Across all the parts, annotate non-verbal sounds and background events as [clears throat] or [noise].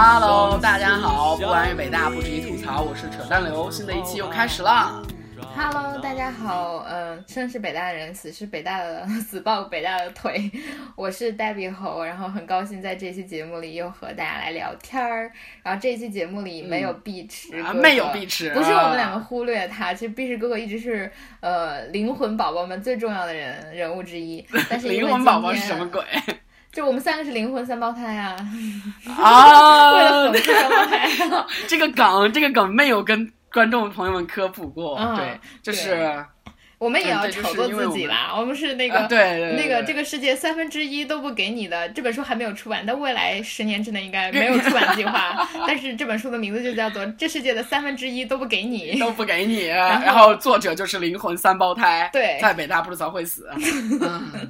Hello，大家好，不安于北大，不止于吐槽，我是扯淡流，新的一期又开始了。Hello，大家好，嗯、生是北大的人，死是北大的，[laughs] 死抱北大的腿。我是黛比猴，然后很高兴在这期节目里又和大家来聊天儿。然后这期节目里没有碧池哥哥、啊没有碧池不是我们啊两个忽略他，其实碧池哥哥一直是呃灵魂宝宝们最重要的人人物之一。但是 [laughs] 灵魂宝宝是什么？鬼？就我们三个是灵魂三胞胎啊，啊 [laughs] 为了啊讽，刺双胞胎。这个梗，这个梗没有跟观众朋友们科普过。嗯对，就是我们也要炒作自己啦，我们是那个、啊对那个这个世界三分之一都不给你的这本书还没有出版，但未来十年之内应该没有出版计划。[laughs] 但是这本书的名字就叫做《这世界的三分之一都不给你》。[laughs] 都不给你，后然后作者就是灵魂三胞胎，对在北大不知早会死。嗯，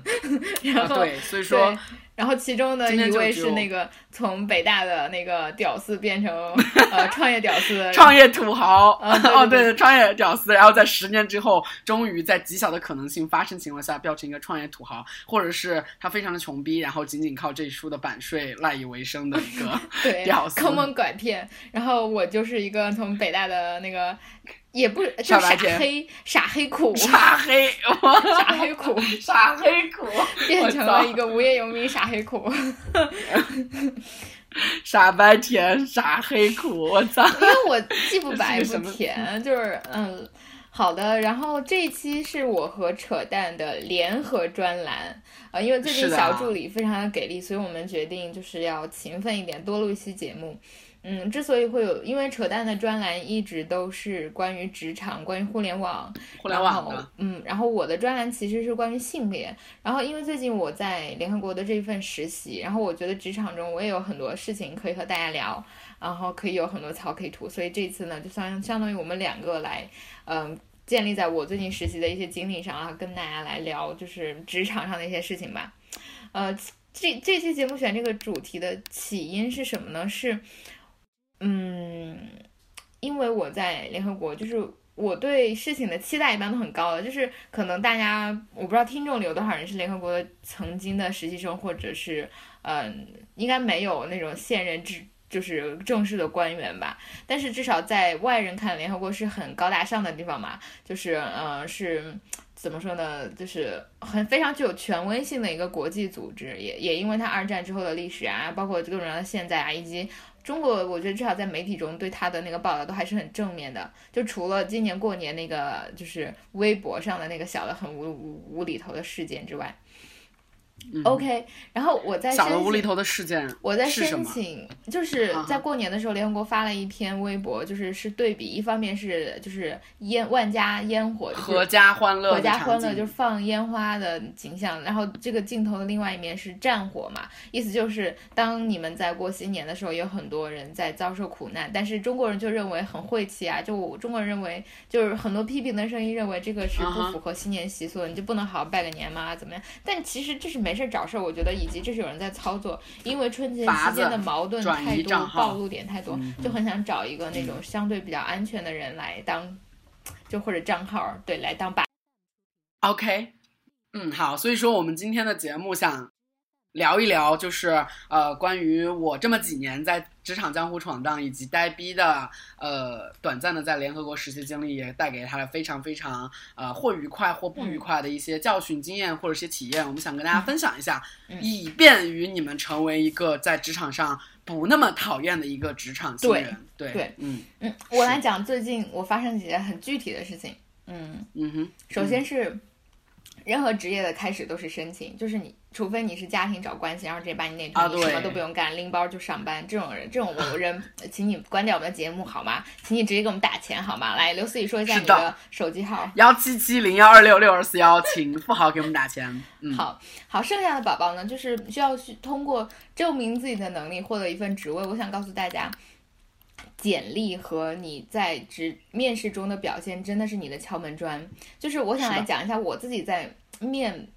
然后、啊对，所以说对，然后其中的一位是那个从北大的那个屌丝变成 [laughs] 呃创业屌丝，创业土豪，啊对对 [laughs] 哦，对对，创业屌丝，然后在十年之后，终于在极小的可能性发生情况下，变成一个创业土豪，或者是他非常的穷逼，然后仅仅靠这一书的版税赖以为生的一个 [laughs] 对屌丝。坑蒙拐骗。然后我就是一个从北大的那个也不就傻傻黑傻黑苦傻黑，我傻黑苦。傻黑苦，变成了一个无业游民傻黑苦，[laughs] 傻白甜，傻黑苦，我操！因为我既不白不甜，就是嗯，好的。然后这一期是我和扯淡的联合专栏，呃，因为最近小助理非常的给力，所以我们决定就是要勤奋一点，多录一期节目。嗯，之所以会有，因为扯淡的专栏一直都是关于职场、关于互联网，互联网的，嗯，然后我的专栏其实是关于性别，然后因为最近我在联合国的这一份实习，然后我觉得职场中我也有很多事情可以和大家聊，然后可以有很多槽可以吐，所以这次呢，就相相当于我们两个来，嗯、建立在我最近实习的一些经历上啊，跟大家来聊就是职场上的一些事情吧。呃，这这期节目选这个主题的起因是什么呢？是，嗯，因为我在联合国，就是我对事情的期待一般都很高的，就是可能大家我不知道听众里有多少人是联合国的曾经的实习生，或者是嗯、应该没有那种现任制。就是正式的官员吧，但是至少在外人看，联合国是很高大上的地方嘛，就是呃是怎么说呢，就是很非常具有权威性的一个国际组织，也也因为它二战之后的历史啊，包括各种各样的现在啊，以及中国，我觉得至少在媒体中对他的那个报道都还是很正面的。就除了今年过年那个就是微博上的那个小的很无无无厘头的事件之外、o k 然后我在嗯小的申请无厘头的事件，我在申请，就是在过年的时候，联合国发了一篇微博，就是是对比，一方面是就是烟万家烟火，就是阖家欢乐，阖家欢乐，就是放烟花的景象。然后这个镜头的另外一面是战火嘛，意思就是当你们在过新年的时候，有很多人在遭受苦难，但是中国人就认为很晦气啊，就我中国人认为就是很多批评的声音认为这个是不符合新年习俗的，你就不能好好拜个年吗？怎么样？但其实这是没事儿找事儿，我觉得，以及这是有人在操作，因为春节期间的矛盾太多，暴露点太多，嗯就很想找一个那种相对比较安全的人来当，就或者账号对来当把。OK，嗯，好，所以说我们今天的节目想聊一聊，就是呃，关于我这么几年在职场江湖闯荡，以及呆逼的呃短暂的在联合国实习经历，也带给他了非常非常呃或愉快或不愉快的一些教训、经验或者一些体验，我们想跟大家分享一下，嗯。以便于你们成为一个在职场上不那么讨厌的一个职场新人。对对嗯。嗯，我来讲最近我发生几件很具体的事情。嗯，嗯哼，首先是任何职业的开始都是申请，就是你除非你是家庭找关系，然后直接把你内推，啊你什么都不用干，拎包就上班。这种人，这种人，请你关掉我们的节目好吗？请你直接给我们打钱好吗？来，刘思雨说一下你的手机号。幺七七零幺二六六二四幺，请富豪给我们打钱。嗯，好好，剩下的宝宝呢，就是需要去通过证明自己的能力获得一份职位。我想告诉大家，简历和你在职面试中的表现真的是你的敲门砖。就是我想来讲一下我自己在面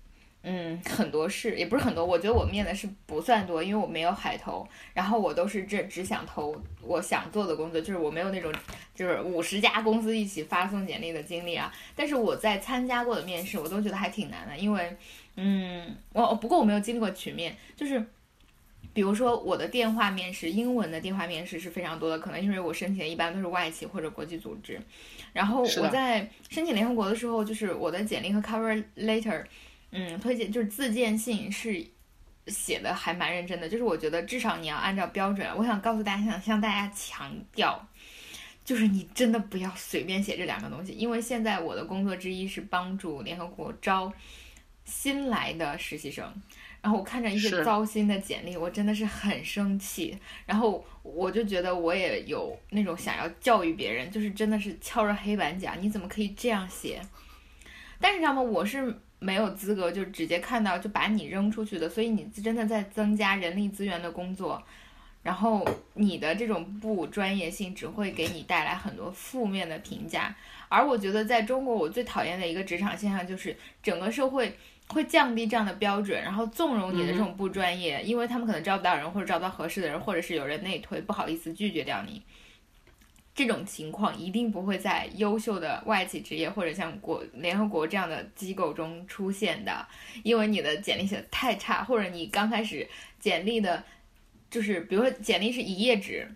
嗯，很多事也不是很多，我觉得我面的是不算多，因为我没有海投，然后我都是这只想投我想做的工作，就是我没有那种就是五十家公司一起发送简历的经历啊。但是我在参加过的面试，我都觉得还挺难的，因为，嗯，我不过我没有经历过群面，就是比如说我的电话面试，英文的电话面试是非常多的，可能因为我申请的一般都是外企或者国际组织，然后我在申请联合国的时候，就是我的简历和 cover letter。嗯，推荐就是自荐信是写的还蛮认真的，就是我觉得至少你要按照标准。我想告诉大家，想向大家强调，就是你真的不要随便写这两个东西，因为现在我的工作之一是帮助联合国招新来的实习生，然后我看着一些糟心的简历，我真的是很生气，然后我就觉得我也有那种想要教育别人，就是真的是敲着黑板讲，你怎么可以这样写？但是你知道吗？我是。没有资格就直接看到就把你扔出去的，所以你真的在增加人力资源的工作，然后你的这种不专业性只会给你带来很多负面的评价。而我觉得在中国，我最讨厌的一个职场现象就是整个社会会降低这样的标准，然后纵容你的这种不专业，因为他们可能招不到人，或者招不到合适的人，或者是有人内推，不好意思拒绝掉你。这种情况一定不会在优秀的外企职业或者像国联合国这样的机构中出现的，因为你的简历写的太差，或者你刚开始简历的，就是比如说简历是一页纸，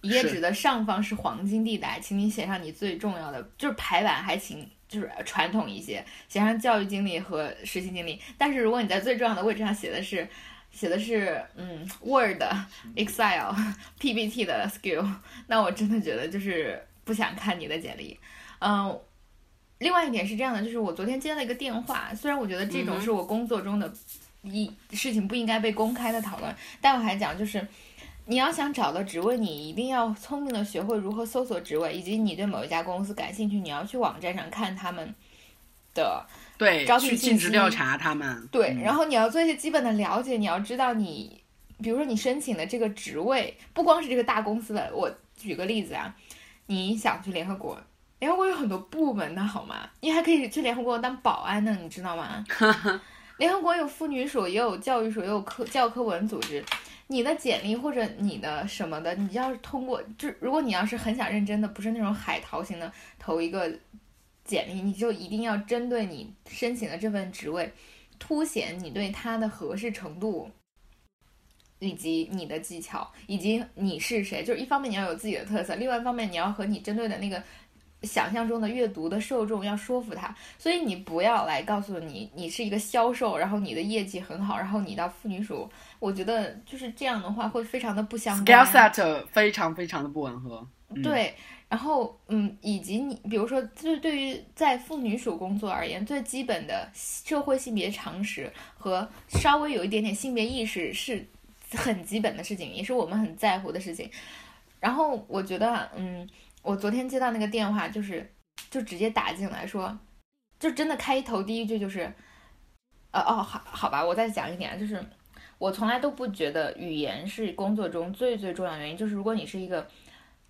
一页纸的上方是黄金地带，请你写上你最重要的，就是排版还请就是传统一些，写上教育经历和实习经历。但是如果你在最重要的位置上写的是。写的是嗯，Word、[laughs] Excel、[laughs] PPT 的 skill，[laughs] 那我真的觉得就是不想看你的简历。嗯，另外一点是这样的，就是我昨天接了一个电话，虽然我觉得这种是我工作中的一事情不应该被公开的讨论，但我还讲就是你要想找到职位，你一定要聪明的学会如何搜索职位，以及你对某一家公司感兴趣，你要去网站上看他们的。对，招聘尽职调查他们。对，然后你要做一些基本的了解，你要知道你，比如说你申请的这个职位，不光是这个大公司的。我举个例子啊，你想去联合国，联合国有很多部门的好吗？你还可以去联合国当保安呢，你知道吗？[laughs] 联合国有妇女署，也有教育署，也有科教科文组织。你的简历或者你的什么的，你要是通过，就如果你要是很想认真的，不是那种海淘型的，投一个。简历你就一定要针对你申请的这份职位，凸显你对它的合适程度，以及你的技巧，以及你是谁。就是一方面你要有自己的特色，另外一方面你要和你针对的那个想象中的阅读的受众要说服他。所以你不要来告诉你你是一个销售，然后你的业绩很好，然后你到妇女署，我觉得就是这样的话会非常的不相关。Skill set 非常非常的不吻合。对。然后，嗯，以及你，比如说，就是对于在妇女署工作而言，最基本的社会性别常识和稍微有一点点性别意识是很基本的事情，也是我们很在乎的事情。然后我觉得，嗯，我昨天接到那个电话，就是就直接打进来说，就真的开头第一句就是，呃，哦，好，好吧，我再讲一点，就是我从来都不觉得语言是工作中最最重要的原因，就是如果你是一个。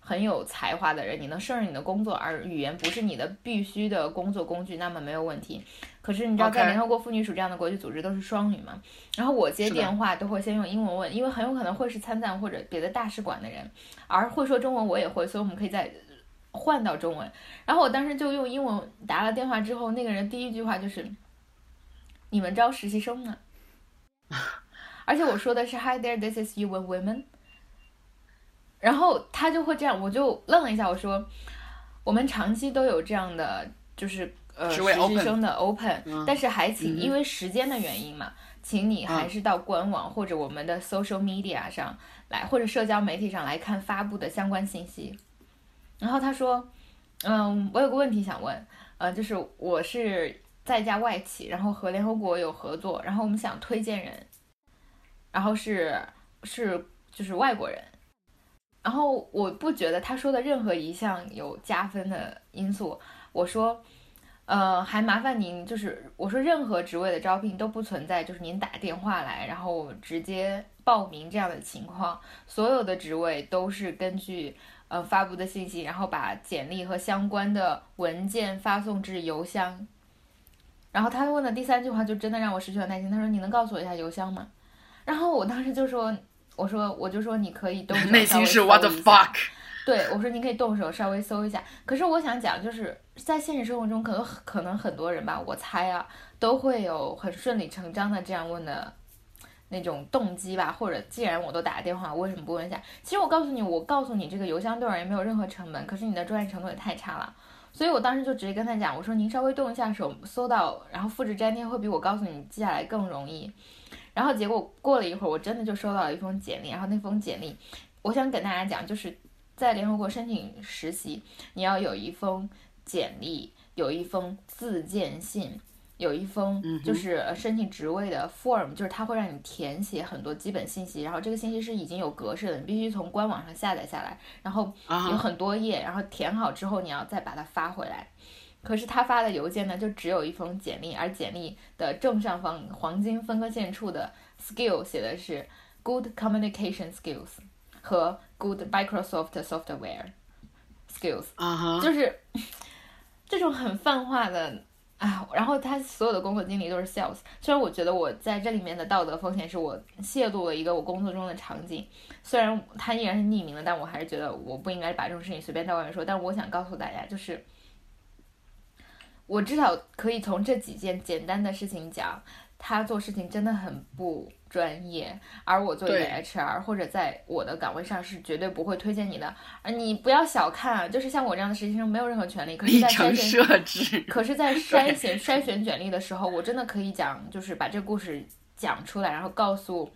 很有才华的人，你能胜任你的工作，而语言不是你的必须的工作工具，那么没有问题。可是你知道，在联合国妇女署这样的国际组织都是双语嘛？然后我接电话都会先用英文问，因为很有可能会是参赞或者别的大使馆的人，而会说中文我也会，所以我们可以再换到中文。然后我当时就用英文打了电话之后，那个人第一句话就是：“你们招实习生呢？” [laughs] 而且我说的是 “Hi there, this is you and women。”然后他就会这样，我就愣了一下，我说，我们长期都有这样的，就是呃实习生的 open，但是还请因为时间的原因嘛，请你还是到官网或者我们的 social media 上来，或者社交媒体上来看发布的相关信息。然后他说，嗯，我有个问题想问，呃，就是我是在一家外企，然后和联合国有合作，然后我们想推荐人，然后是是就是外国人。然后我不觉得他说的任何一项有加分的因素。我说，呃，还麻烦您，就是我说任何职位的招聘都不存在，就是您打电话来，然后直接报名这样的情况。所有的职位都是根据呃发布的信息，然后把简历和相关的文件发送至邮箱。然后他问的第三句话就真的让我失去了耐心。他说：“你能告诉我一下邮箱吗？”然后我当时就说：“我说我就说你可以动手 [laughs] 内心是 What the fuck？对，我说您可以动手稍微搜一下。可是我想讲，就是在现实生活中，可能可能很多人吧，我猜啊，都会有很顺理成章的这样问的那种动机吧，或者既然我都打了电话，我为什么不问一下？其实我告诉你，我告诉你这个邮箱对我而言没有任何成本，可是你的专业程度也太差了。所以我当时就直接跟他讲，我说您稍微动一下手，搜到然后复制粘贴会比我告诉你记下来更容易。然后结果过了一会儿，我真的就收到了一封简历，然后那封简历，我想跟大家讲，就是在联合国申请实习，你要有一封简历，有一封自荐信，有一封就是呃申请职位的 form，就是它会让你填写很多基本信息，然后这个信息是已经有格式的，你必须从官网上下载下来，然后有很多页，然后填好之后你要再把它发回来。可是他发的邮件呢，就只有一封简历，而简历的正上方黄金分割线处的 skill 写的是 good communication skills 和 good Microsoft software skills，啊哈，就是这种很泛化的。啊，然后他所有的工作经历都是 sales，虽然我觉得我在这里面的道德风险是我泄露了一个我工作中的场景，虽然他依然是匿名的，但我还是觉得我不应该把这种事情随便在外面说。但是我想告诉大家，就是我至少可以从这几件简单的事情讲，他做事情真的很不专业，而我作为一个 HR 或者在我的岗位上是绝对不会推荐你的。而你不要小看啊，就是像我这样的实习生没有任何权利，可是在程筛选设置，可是，在筛选筛选简历的时候，我真的可以讲，就是把这个故事讲出来，然后告诉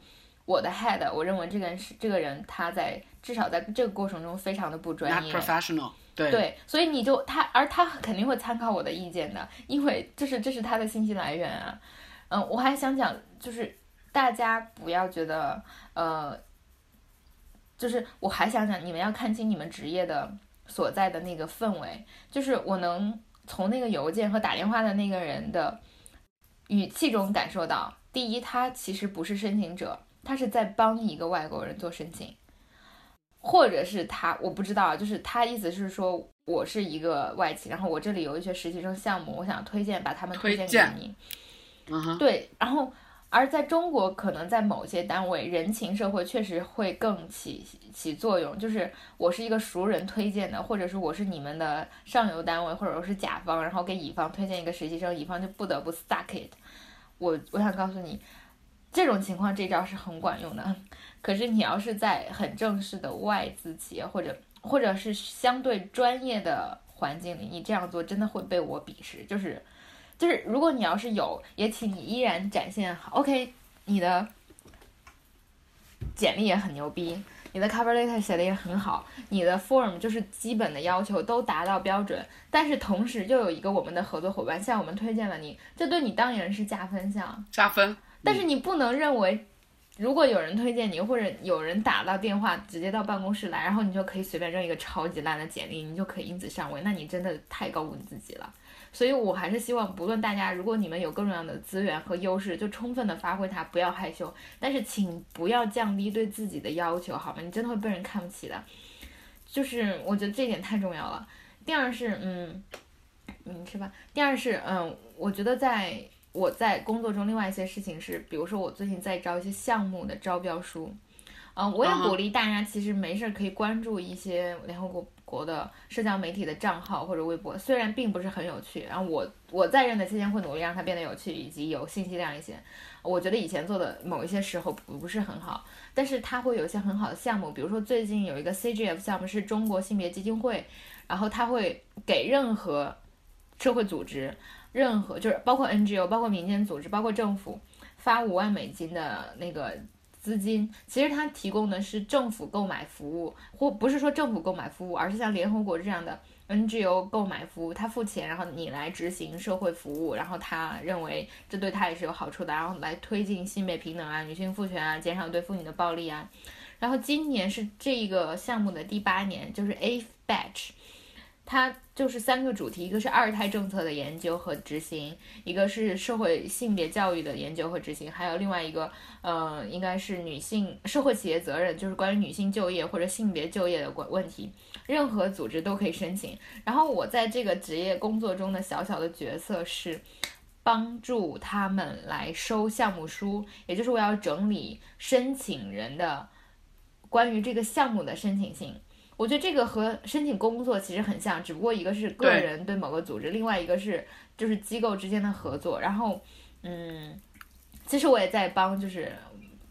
我的 head，我认为这个人是这个人他在至少在这个过程中非常的不专业。professional，对，所以你就他，而他肯定会参考我的意见的，因为这是这是他的信息来源啊。嗯，我还想讲，就是大家不要觉得，呃，就是我还想讲，你们要看清你们职业的所在的那个氛围，就是我能从那个邮件和打电话的那个人的语气中感受到，第一，他其实不是申请者，他是在帮一个外国人做申请。或者是他，我不知道，就是他意思是说，我是一个外企，然后我这里有一些实习生项目，我想推荐，把他们推荐给你。对，然后而在中国，可能在某些单位，人情社会确实会更起起作用。就是我是一个熟人推荐的，或者是我是你们的上游单位，或者说是甲方，然后给乙方推荐一个实习生，乙方就不得不 suck it。我我想告诉你，这种情况这招是很管用的。[laughs] 可是你要是在很正式的外资企业，或者或者是相对专业的环境里，你这样做真的会被我鄙视。就是就是，如果你要是有，也请你依然展现好。OK，你的简历也很牛逼，你的 cover letter 写的也很好，你的 form 就是基本的要求都达到标准，但是同时又有一个我们的合作伙伴向我们推荐了你，这对你当然是加分项。加分，但是你不能认为，如果有人推荐你，或者有人打到电话直接到办公室来，然后你就可以随便扔一个超级烂的简历，你就可以因此上位，那你真的太高估你自己了。所以我还是希望，不论大家，如果你们有各种各样的资源和优势，就充分的发挥它，不要害羞。但是请不要降低对自己的要求，好吗？你真的会被人看不起的。就是我觉得这一点太重要了。第二是，嗯，嗯，是吧？第二是，嗯，我觉得在我在工作中，另外一些事情是，比如说我最近在招一些项目的招标书，嗯，我也鼓励大家，其实没事儿可以关注一些联合国国的社交媒体的账号或者微博，虽然并不是很有趣，然后我我在任的期间会努力让它变得有趣以及有信息量一些。我觉得以前做的某一些时候不不是很好，但是它会有一些很好的项目，比如说最近有一个 CGF 项目是中国性别基金会，然后它会给任何社会组织、任何就是包括 NGO、包括民间组织、包括政府发五万美金的那个资金。其实它提供的是政府购买服务，或不是说政府购买服务，而是像联合国这样的 NGO 购买服务，他付钱，然后你来执行社会服务，然后他认为这对他也是有好处的，然后来推进性别平等啊、女性赋权啊、减少对妇女的暴力啊。然后今年是这个项目的第八年，就是 A batch，它就是三个主题，一个是二胎政策的研究和执行，一个是社会性别教育的研究和执行，还有另外一个，呃，应该是女性社会企业责任，就是关于女性就业或者性别就业的问问题，任何组织都可以申请。然后我在这个职业工作中的小小的角色是，帮助他们来收项目书，也就是我要整理申请人的关于这个项目的申请信。我觉得这个和申请工作其实很像，只不过一个是个人对某个组织，另外一个是就是机构之间的合作。然后，嗯，其实我也在帮，就是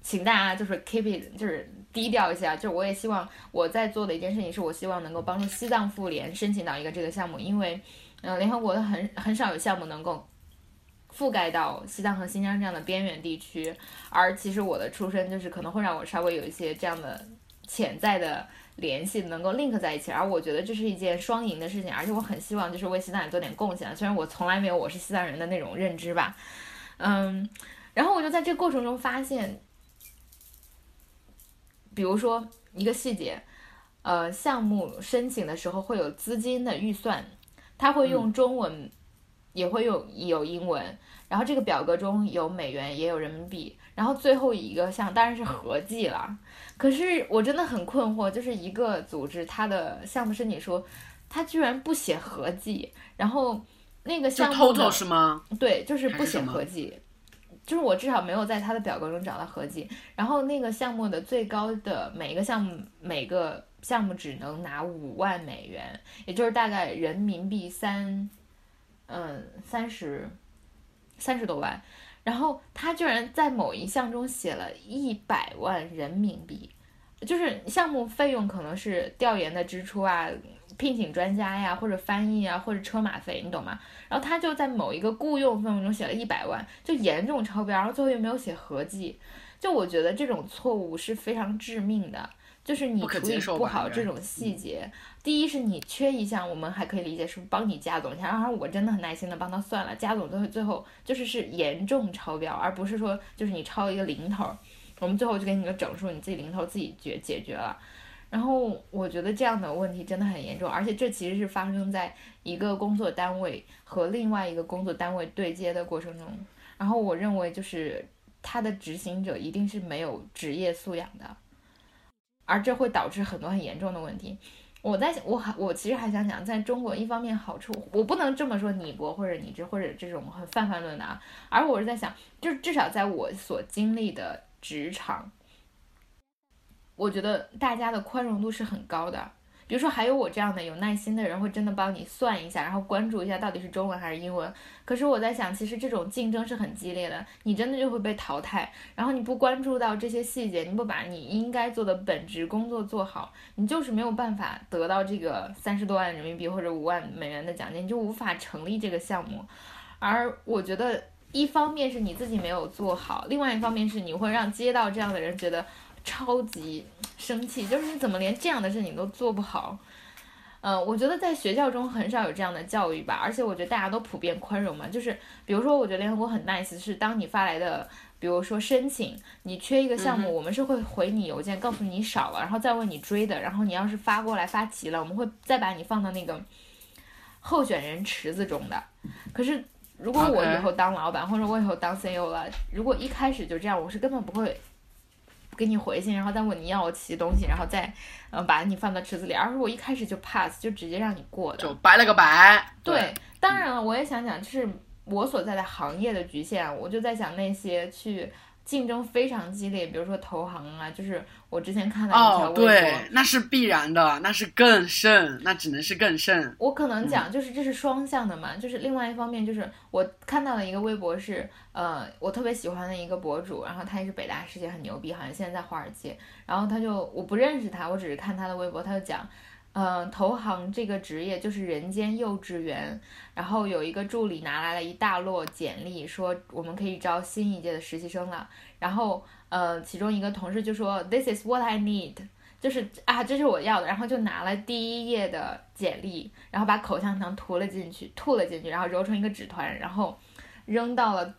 请大家就是 keep it，就是低调一下。就是我也希望我在做的一件事情，是我希望能够帮助西藏妇联申请到一个这个项目，因为，呃，联合国的很很少有项目能够覆盖到西藏和新疆这样的边远地区，而其实我的出身就是可能会让我稍微有一些这样的潜在的联系，能够 link 在一起，而我觉得这是一件双赢的事情，而且我很希望就是为西藏人做点贡献，虽然我从来没有我是西藏人的那种认知吧，嗯，然后我就在这过程中发现，比如说一个细节，呃，项目申请的时候会有资金的预算，它会用中文，也会用有英文，然后这个表格中有美元也有人民币，然后最后一个项当然是合计了。可是我真的很困惑，就是一个组织它的项目申请书，它居然不写合计，然后那个项目？对，就是不写合计，就是我至少没有在他的表格中找到合计。然后那个项目的最高的每一个项目每个项目只能拿五万美元，也就是大概人民币三，嗯，三十，三十多万。然后他居然在某一项中写了一百万人民币，就是项目费用可能是调研的支出啊，聘请专家呀，或者翻译啊，或者车马费，你懂吗？然后他就在某一个雇佣费用中写了一百万，就严重超标，然后最后又没有写合计，就我觉得这种错误是非常致命的，就是你处理不好这种细节。第一是你缺一项，我们还可以理解是帮你加总一下，然后我真的很耐心的帮他算了，加总最后最后就是是严重超标，而不是说就是你超一个零头，我们最后就给你个整数，你自己零头自己解解决了。然后我觉得这样的问题真的很严重，而且这其实是发生在一个工作单位和另外一个工作单位对接的过程中。然后我认为就是他的执行者一定是没有职业素养的，而这会导致很多很严重的问题。我在想，我还我其实还想讲，在中国一方面好处，我不能这么说你国或者你这或者这种很泛泛论的啊，而我是在想，就至少在我所经历的职场，我觉得大家的宽容度是很高的。比如说，还有我这样的有耐心的人，会真的帮你算一下，然后关注一下到底是中文还是英文。可是我在想，其实这种竞争是很激烈的，你真的就会被淘汰。然后你不关注到这些细节，你不把你应该做的本职工作做好，你就是没有办法得到这个三十多万人民币或者五万美元的奖金，你就无法成立这个项目。而我觉得，一方面是你自己没有做好，另外一方面是你会让接到这样的人觉得超级生气，就是你怎么连这样的事情都做不好？呃，我觉得在学校中很少有这样的教育吧，而且我觉得大家都普遍宽容嘛。就是比如说，我觉得联合国很 nice，是当你发来的，比如说申请，你缺一个项目，我们是会回你邮件告诉你少了，然后再问你追的，然后你要是发过来发齐了，我们会再把你放到那个候选人池子中的。可是如果我以后当老板或者我以后当 CEO 了，如果一开始就这样，我是根本不会给你回信，然后再问你要齐东西，然后再呃把你放到池子里，而是我一开始就 pass，就直接让你过的。就白了个白。对，当然了，我也想想，就是我所在的行业的局限，我就在想那些去竞争非常激烈，比如说投行啊，就是我之前看到一条哦，微博，对，那是必然的，那是更甚，那只能是更甚。我可能讲就是这是双向的嘛，就是另外一方面就是我看到了一个微博是，呃，我特别喜欢的一个博主，然后他也是北大世界很牛逼，好像现在在华尔街，然后他就我不认识他，我只是看他的微博，他就讲。嗯，投行这个职业就是人间幼稚园。然后有一个助理拿来了一大摞简历，说我们可以招新一届的实习生了。然后，呃，其中一个同事就说：“This is what I need。”就是啊，这是我要的。然后就拿了第一页的简历，然后把口香糖涂了进去，吐了进去，然后揉成一个纸团，然后扔到了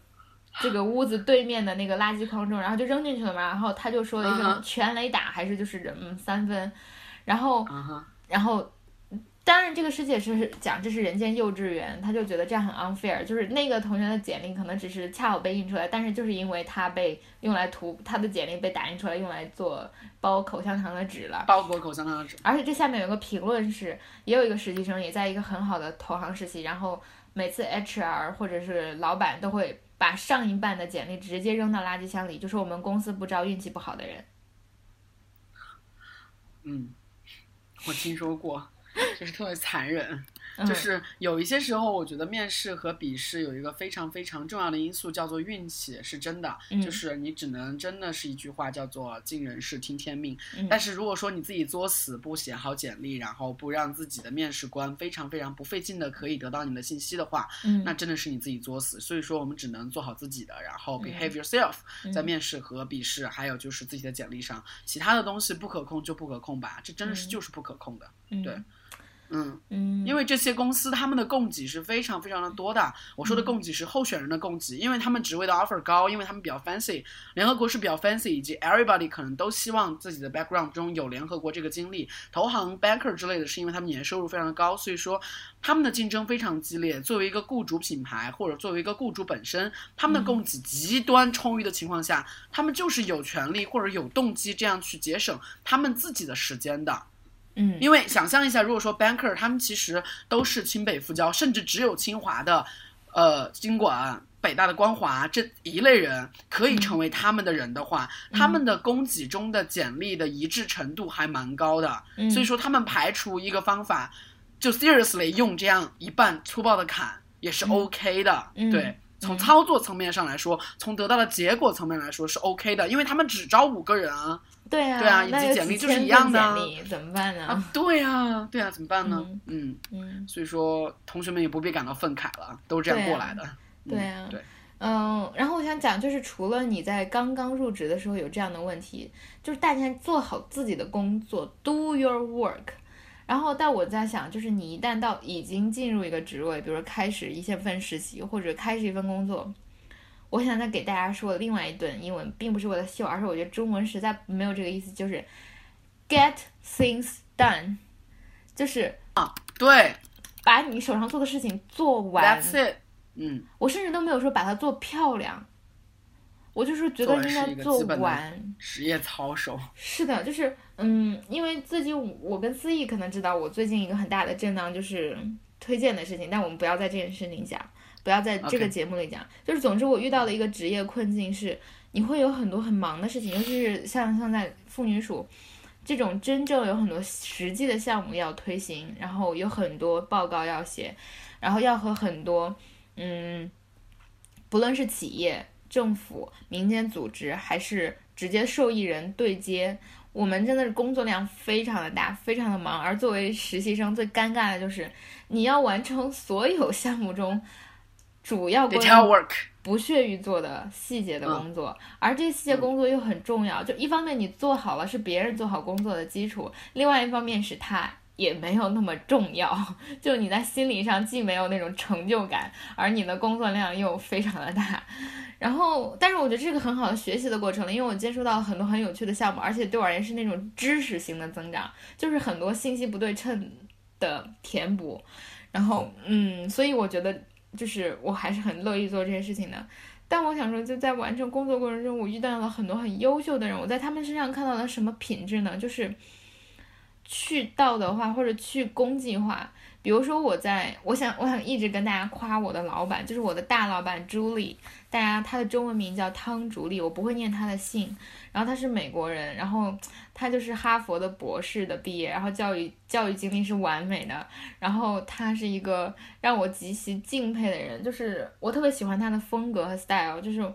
这个屋子对面的那个垃圾筐中，然后就扔进去了嘛。然后他就说了一声全雷打，还是就是嗯三分。然后然后，当然这个师姐是讲这是人间幼稚园，他就觉得这样很 unfair，就是那个同学的简历可能只是恰好被印出来，但是就是因为他被用来涂，他的简历被打印出来用来做包口香糖的纸了。包裹口香糖的纸。而且这下面有个评论是，也有一个实习生也在一个很好的投行实习，然后每次 HR 或者是老板都会把上一半的简历直接扔到垃圾箱里，就说我们公司不招运气不好的人。嗯，我听说过，就是特别残忍。嗯就是有一些时候，我觉得面试和笔试有一个非常非常重要的因素，叫做运气，是真的。嗯就是你只能真的是一句话，叫做尽人事听天命。嗯但是如果说你自己作死，不写好简历，然后不让自己的面试官非常非常不费劲的可以得到你的信息的话，嗯那真的是你自己作死。所以说，我们只能做好自己的，然后嗯 behave yourself，、嗯在面试和笔试，还有就是自己的简历上，其他的东西不可控就不可控吧，这真的是嗯就是不可控的。嗯对嗯，嗯，因为这些公司他们的供给是非常非常的多的。我说的供给是候选人的供给，因为他们职位的 offer 高，因为他们比较 fancy，联合国是比较 fancy，以及 everybody 可能都希望自己的 background 中有联合国这个经历。投行 banker 之类的是因为他们年收入非常的高，所以说他们的竞争非常激烈。作为一个雇主品牌或者作为一个雇主本身，他们的供给极端充裕的情况下，他们就是有权利或者有动机这样去节省他们自己的时间的。嗯，因为想象一下，如果说 banker 他们其实都是清北复交，甚至只有清华的，呃，经管、北大的光华这一类人可以成为他们的人的话，他们的供给中的简历的一致程度还蛮高的。嗯所以说，他们排除一个方法，就 seriously 用这样一半粗暴的砍也是 OK 的。嗯对。从操作层面上来说，从得到的结果层面来说是 OK 的，因为他们只招五个人啊。对啊，对啊以及简历就是一样的份简历怎么办呢？啊，对啊、对啊、怎么办呢？嗯嗯，所以说同学们也不必感到愤慨了，都是这样过来的。嗯对啊对，嗯，然后我想讲，就是除了你在刚刚入职的时候有这样的问题，就是大家做好自己的工作，do your work。然后，但我在想，就是你一旦到已经进入一个职位，比如说开始一些份实习，或者开始一份工作，我想再给大家说另外一顿英文，并不是为了秀，而是我觉得中文实在没有这个意思，就是 get things done，就是啊对把你手上做的事情做完。，That's it。嗯，我甚至都没有说把它做漂亮，我就是觉得应该做完。职业操守。是的，就是嗯，因为最近我跟思义可能知道，我最近一个很大的震荡就是推荐的事情，但我们不要在这件事情讲，不要在这个节目里讲。就是总之，我遇到的一个职业困境是，你会有很多很忙的事情，尤其是像像在妇女署。这种真正有很多实际的项目要推行，然后有很多报告要写，然后要和很多嗯，不论是企业、政府、民间组织，还是直接受益人对接，我们真的是工作量非常的大，非常的忙。而作为实习生，最尴尬的就是你要完成所有项目中主要关 Detail work，不屑于做的细节的工作，而这些细节工作又很重要。就一方面你做好了是别人做好工作的基础，另外一方面是它也没有那么重要。就你在心理上既没有那种成就感，而你的工作量又非常的大。然后，但是我觉得这个很好的学习的过程了，因为我接触到很多很有趣的项目，而且对我而言是那种知识型的增长，就是很多信息不对称的填补。然后，嗯，所以我觉得就是我还是很乐意做这些事情的。但我想说，就在完成工作过程中，我遇到了很多很优秀的人，我在他们身上看到了什么品质呢？就是去道德化或者去功绩化。比如说，我在我想我想一直跟大家夸我的老板，就是我的大老板朱莉，大家他的中文名叫汤竹丽，我不会念他的姓。然后他是美国人，然后他就是哈佛的博士的毕业，然后教育教育经历是完美的。然后他是一个让我极其敬佩的人，就是我特别喜欢他的风格和 style，就是。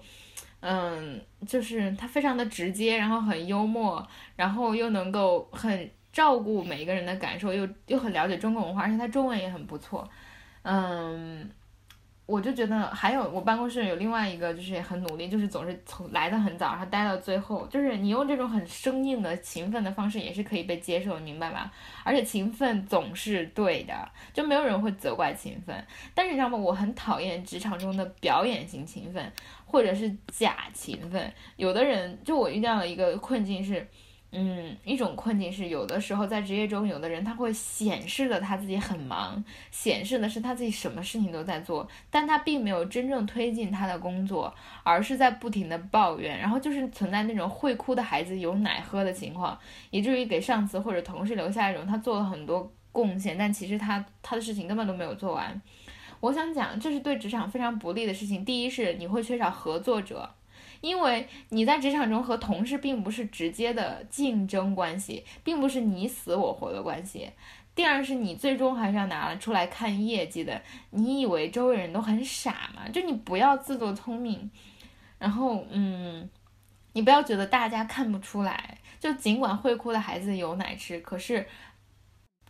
嗯，就是他非常的直接，然后很幽默，然后又能够很照顾每一个人的感受，又又很了解中国文化，而且他中文也很不错。嗯，我就觉得还有我办公室有另外一个，就是也很努力，就是总是从来的很早，然后待到最后，就是你用这种很生硬的勤奋的方式也是可以被接受，明白吧？而且勤奋总是对的，就没有人会责怪勤奋。但是你知道吗？我很讨厌职场中的表演型勤奋，或者是假勤奋。有的人就我遇到了一个困境是。嗯，一种困境是，有的时候在职业中，有的人他会显示的他自己很忙，显示的是他自己什么事情都在做，但他并没有真正推进他的工作，而是在不停的抱怨，然后就是存在那种会哭的孩子有奶喝的情况，以至于给上司或者同事留下一种他做了很多贡献，但其实他他的事情根本都没有做完。我想讲，这是对职场非常不利的事情。第一是你会缺少合作者，因为你在职场中和同事并不是直接的竞争关系，并不是你死我活的关系。第二是你最终还是要拿出来看业绩的。你以为周围人都很傻吗？就你不要自作聪明，然后嗯，你不要觉得大家看不出来。就尽管会哭的孩子有奶吃，可是。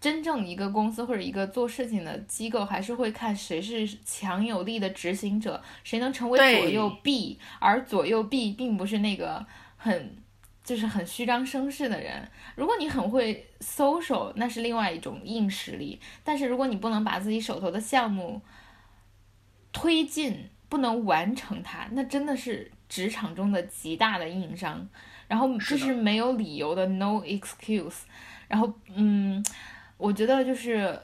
真正一个公司或者一个做事情的机构，还是会看谁是强有力的执行者，谁能成为左右臂，而左右臂并不是那个很就是很虚张声势的人。如果你很会 social，那是另外一种硬实力。但是如果你不能把自己手头的项目推进，不能完成它，那真的是职场中的极大的硬伤。然后这是没有理由的 no excuse。然后嗯。我觉得就是，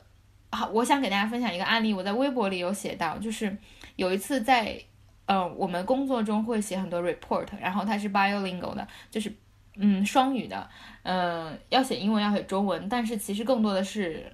好，我想给大家分享一个案例。我在微博里有写到，就是有一次在，呃，我们工作中会写很多 report，然后它是 bilingual 的，就是，嗯，双语的，嗯，要写英文，要写中文，但是其实更多的是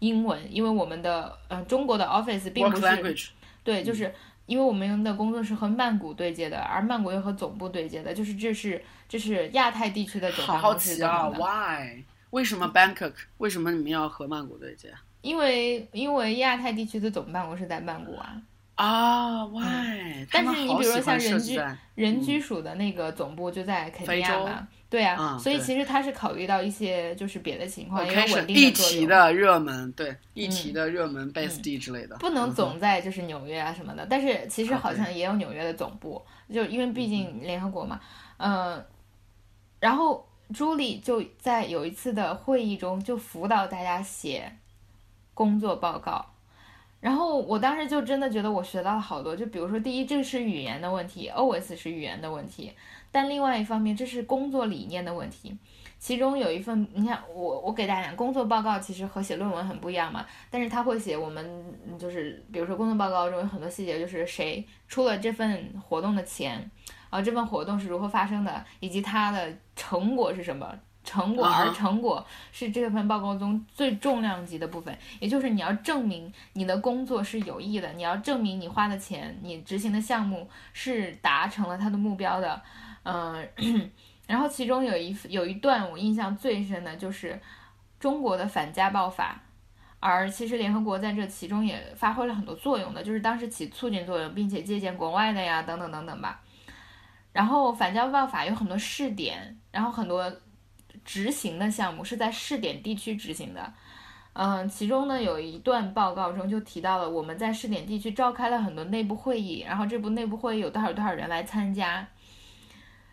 英文，因为我们的，呃，中国的 office 并不是，对，就是因为我们的工作是和曼谷对接的，而曼谷又和总部对接的，就是这是这是亚太地区的总办公室啊，Why？为什么 Bangkok？为什么你们要和曼谷对接？因为因为亚太地区的总办公室在曼谷啊。啊，Why？但是你比如说像人居人居署的那个总部就在肯尼亚嘛，对啊，所以其实他是考虑到一些就是别的情况，因为稳定。的热门，对，议题的热门 base 地之类的，不能总在就是纽约啊什么的。但是其实好像也有纽约的总部，就因为毕竟联合国嘛，嗯，然后。朱莉就在有一次的会议中就辅导大家写工作报告，然后我当时就真的觉得我学到了好多。就比如说，第一，这是语言的问题，always 是语言的问题，但另外一方面，这是工作理念的问题。其中有一份，你看我我给大家讲，工作报告其实和写论文很不一样嘛，但是他会写我们就是比如说工作报告中有很多细节，就是谁出了这份活动的钱。啊，这份活动是如何发生的，以及它的成果是什么？成果，而成果是这份报告中最重量级的部分，也就是你要证明你的工作是有益的，你要证明你花的钱，你执行的项目是达成了它的目标的。嗯，[clears throat] 然后其中有一有一段我印象最深的就是中国的反家暴法，而其实联合国在这其中也发挥了很多作用的，就是当时起促进作用，并且借鉴国外的呀，等等等等吧。然后反家暴法有很多试点，然后很多执行的项目是在试点地区执行的。嗯，其中呢有一段报告中就提到了我们在试点地区召开了很多内部会议，然后这部内部会议有多少多少人来参加。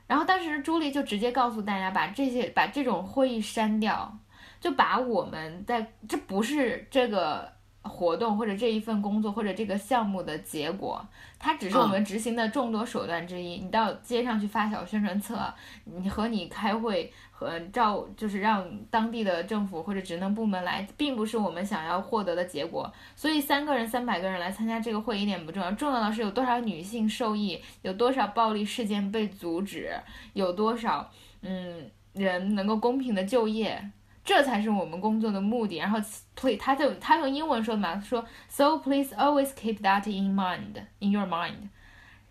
然后当时朱莉就直接告诉大家把这些把这种会议删掉，就把我们在这不是这个。活动或者这一份工作或者这个项目的结果，它只是我们执行的众多手段之一。你到街上去发小宣传册，你和你开会和照，就是让当地的政府或者职能部门来，并不是我们想要获得的结果。所以三个人、三百个人来参加这个会一点不重要，重要的是有多少女性受益，有多少暴力事件被阻止，有多少嗯人能够公平的就业。这才是我们工作的目的。然后，please，他就他用英文说的嘛，说，so please always keep that in mind，in your mind。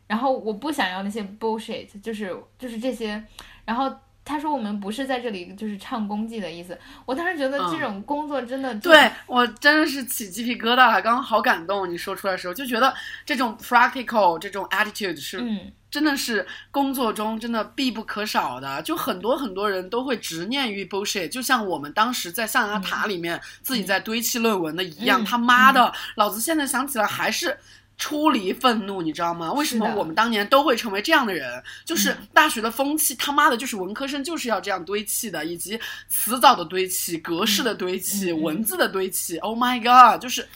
然后我不想要那些 bullshit，就是就是这些。然后他说我们不是在这里就是唱功绩的意思。我当时觉得这种工作真的，对我真的是起鸡皮疙瘩了，刚刚好感动。你说出来的时候就觉得这种 practical 这种 attitude 是。真的是工作中真的必不可少的，就很多很多人都会执念于 bullshit，就像我们当时在象牙塔里面自己在堆砌论文的一样。他妈的，老子现在想起来还是出离愤怒，你知道吗？为什么我们当年都会成为这样的人？就是大学的风气，他妈的，就是文科生就是要这样堆砌的，以及词藻的堆砌、格式的堆砌、文字的堆砌。Oh my god，就是。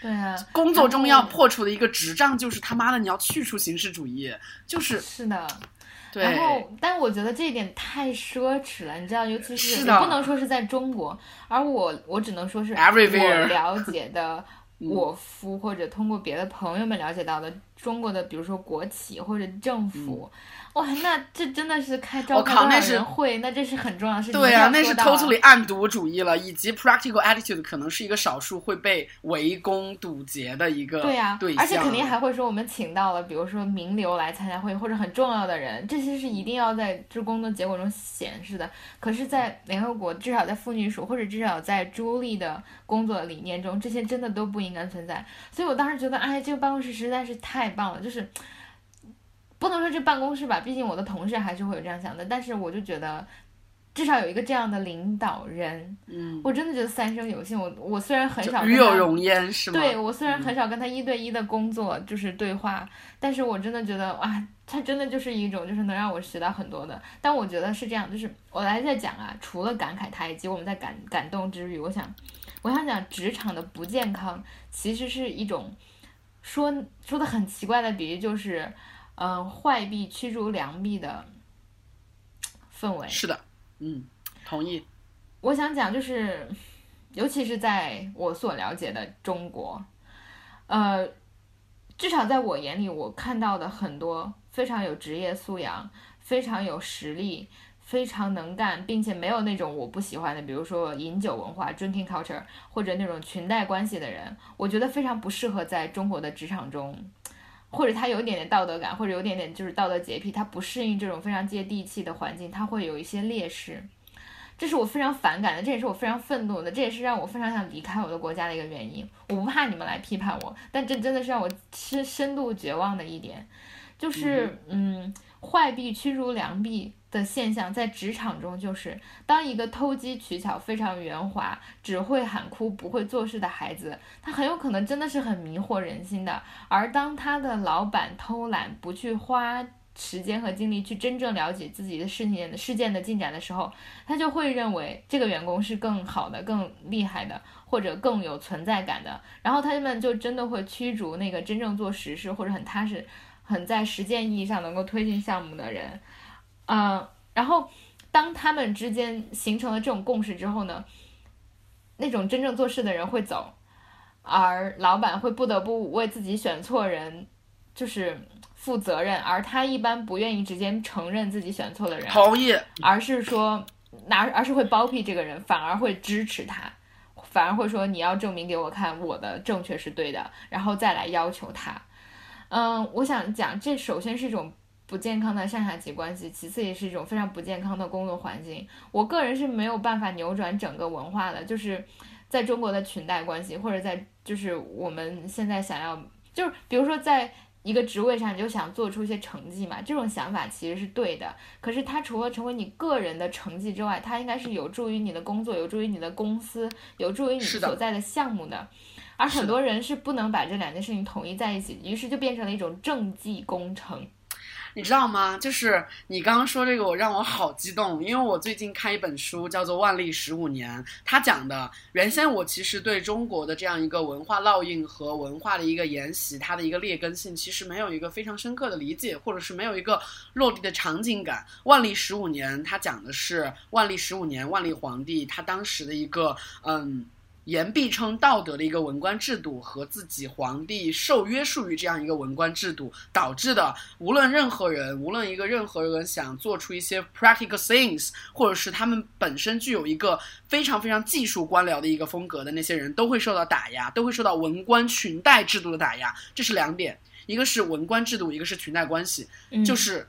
对啊，工作中要破除的一个执障就是他妈的你要去除形式主义，就是是的，对。然后，但我觉得这一点太奢侈了，你知道，尤其是不能说是在中国，而我我只能说是我了解的我夫或者通过别的朋友们了解到的中国的，比如说国企或者政府，哇，那这真的是开召嗯我开多少靠那是人会，那这是很重要的事情。对啊，一定要那是 totally 暗读主义了，以及 practical attitude 可能是一个少数会被围攻堵截的一个对呀、而且肯定还会说我们请到了，比如说名流来参加会议或者很重要的人，这些是一定要在这工作结果中显示的。可是，在联合国，至少在妇女署或者至少在朱莉的工作理念中，这些真的都不应该存在。所以我当时觉得，哎，这个办公室实在是太棒了，就是不能说这办公室吧，毕竟我的同事还是会有这样想的，但是我就觉得。至少有一个这样的领导人，嗯，我真的觉得三生有幸。我我虽然很少与有荣焉是吗？对我虽然嗯很少跟他一对一的工作，就是对话，但是我真的觉得哇，他真的就是一种就是能让我学到很多的。但我觉得是这样，就是我来在讲啊，除了感慨他以及我们在感感动之余，我想我想讲职场的不健康其实是一种说说的很奇怪的比喻，就是嗯、呃坏币驱逐良币的氛围。是的，嗯，同意。我想讲就是，尤其是在我所了解的中国，呃，至少在我眼里，我看到的很多非常有职业素养、非常有实力、非常能干，并且没有那种我不喜欢的，比如说饮酒文化 （drinking culture） 或者那种裙带关系的人，我觉得非常不适合在中国的职场中。或者他有一点点道德感，或者有点点就是道德洁癖，他不适应这种非常接地气的环境，他会有一些劣势。这是我非常反感的，这也是我非常愤怒的，这也是让我非常想离开我的国家的一个原因。我不怕你们来批判我，但这真的是让我深深度绝望的一点，就是嗯，坏币驱逐良币的现象在职场中，就是当一个偷机取巧、非常圆滑、只会喊哭不会做事的孩子，他很有可能真的是很迷惑人心的。而当他的老板偷懒，不去花时间和精力去真正了解自己的事情事件的进展的时候，他就会认为这个员工是更好的、更厉害的，或者更有存在感的。然后他们就真的会驱逐那个真正做实事或者很踏实、很在实践意义上能够推进项目的人。嗯、然后当他们之间形成了这种共识之后呢，那种真正做事的人会走，而老板会不得不为自己选错人，就是负责任，而他一般不愿意直接承认自己选错了人，同意。而是说，拿而是会包庇这个人，反而会支持他，反而会说你要证明给我看我的正确是对的，然后再来要求他。嗯，我想讲，这首先是一种不健康的上下级关系，其次也是一种非常不健康的工作环境。我个人是没有办法扭转整个文化的，就是在中国的裙带关系，或者在就是我们现在想要，就是比如说在一个职位上，你就想做出一些成绩嘛，这种想法其实是对的。可是它除了成为你个人的成绩之外，它应该是有助于你的工作，有助于你的公司，有助于你所在的项目的。而很多人是不能把这两件事情统一在一起，于是就变成了一种政绩工程。你知道吗？就是你刚刚说这个，我让我好激动，因为我最近看一本书，叫做《万历十五年》，它讲的原先我其实对中国的这样一个文化烙印和文化的一个沿袭，它的一个劣根性，其实没有一个非常深刻的理解，或者是没有一个落地的场景感。万历十五年，它讲的是万历十五年，万历皇帝他当时的一个嗯。言必称道德的一个文官制度和自己皇帝受约束于这样一个文官制度导致的，无论任何人，无论一个任何人想做出一些 practical things，或者是他们本身具有一个非常非常技术官僚的一个风格的那些人，都会受到打压，都会受到文官裙带制度的打压。这是两点，一个是文官制度，一个是裙带关系。嗯，就是，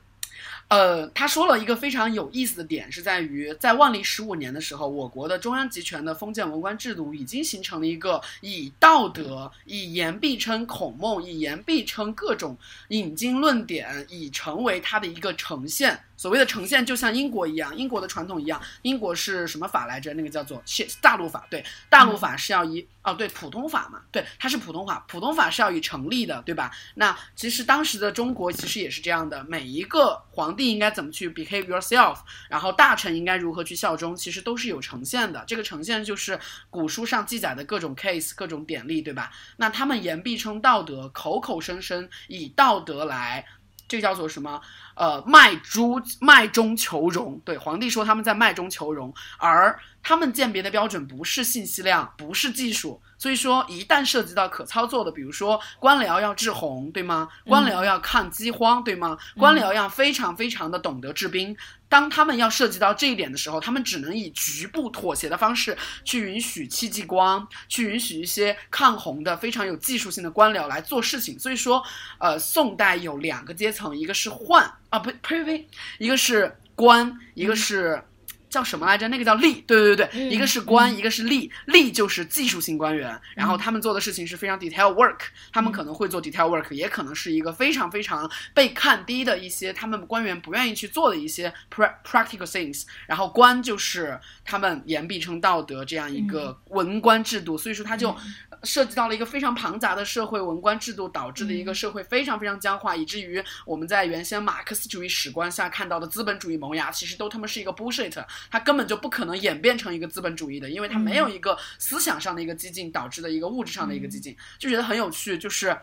呃，他说了一个非常有意思的点，是在于在万历十五年的时候，我国的中央集权的封建文官制度已经形成了一个以道德、以言必称孔孟、以言必称各种引经论典，已成为它的一个呈现。所谓的呈现，就像英国一样，英国的传统一样，英国是什么法来着？那个叫做大陆法，对，大陆法是要以哦对普通法嘛，对，它是普通法，普通法是要以成立的，对吧？那其实当时的中国其实也是这样的，每一个皇帝应该怎么去 behave yourself，然后大臣应该如何去效忠，其实都是有呈现的。这个呈现就是古书上记载的各种 case、各种典例，对吧？那他们言必称道德，口口声声以道德来。这个叫做什么？呃卖猪卖中求荣。对，皇帝说他们在卖中求荣，而他们鉴别的标准不是信息量，不是技术。所以说，一旦涉及到可操作的，比如说官僚要治洪，对吗？官僚要抗饥荒，对吗？官僚要非常非常的懂得治兵。当他们要涉及到这一点的时候，他们只能以局部妥协的方式去允许戚继光，去允许一些抗洪的非常有技术性的官僚来做事情。所以说，呃，宋代有两个阶层，一个是宦啊，不呸，一个是官，一个是。叫什么来着？那个叫吏，对对对对，一个是官，一个是吏。吏就是技术性官员，然后他们做的事情是非常 detail work，他们可能会做 detail work，也可能是一个非常非常被看低的一些他们官员不愿意去做的一些 practical things。然后官就是他们言必称道德这样一个文官制度，所以说它就。涉及到了一个非常庞杂的社会文官制度导致的一个社会非常非常僵化，以至于我们在原先马克思主义史观下看到的资本主义萌芽，其实都他妈是一个 bullshit，它根本就不可能演变成一个资本主义的，因为它没有一个思想上的一个激进导致的一个物质上的一个激进，就觉得很有趣，就是，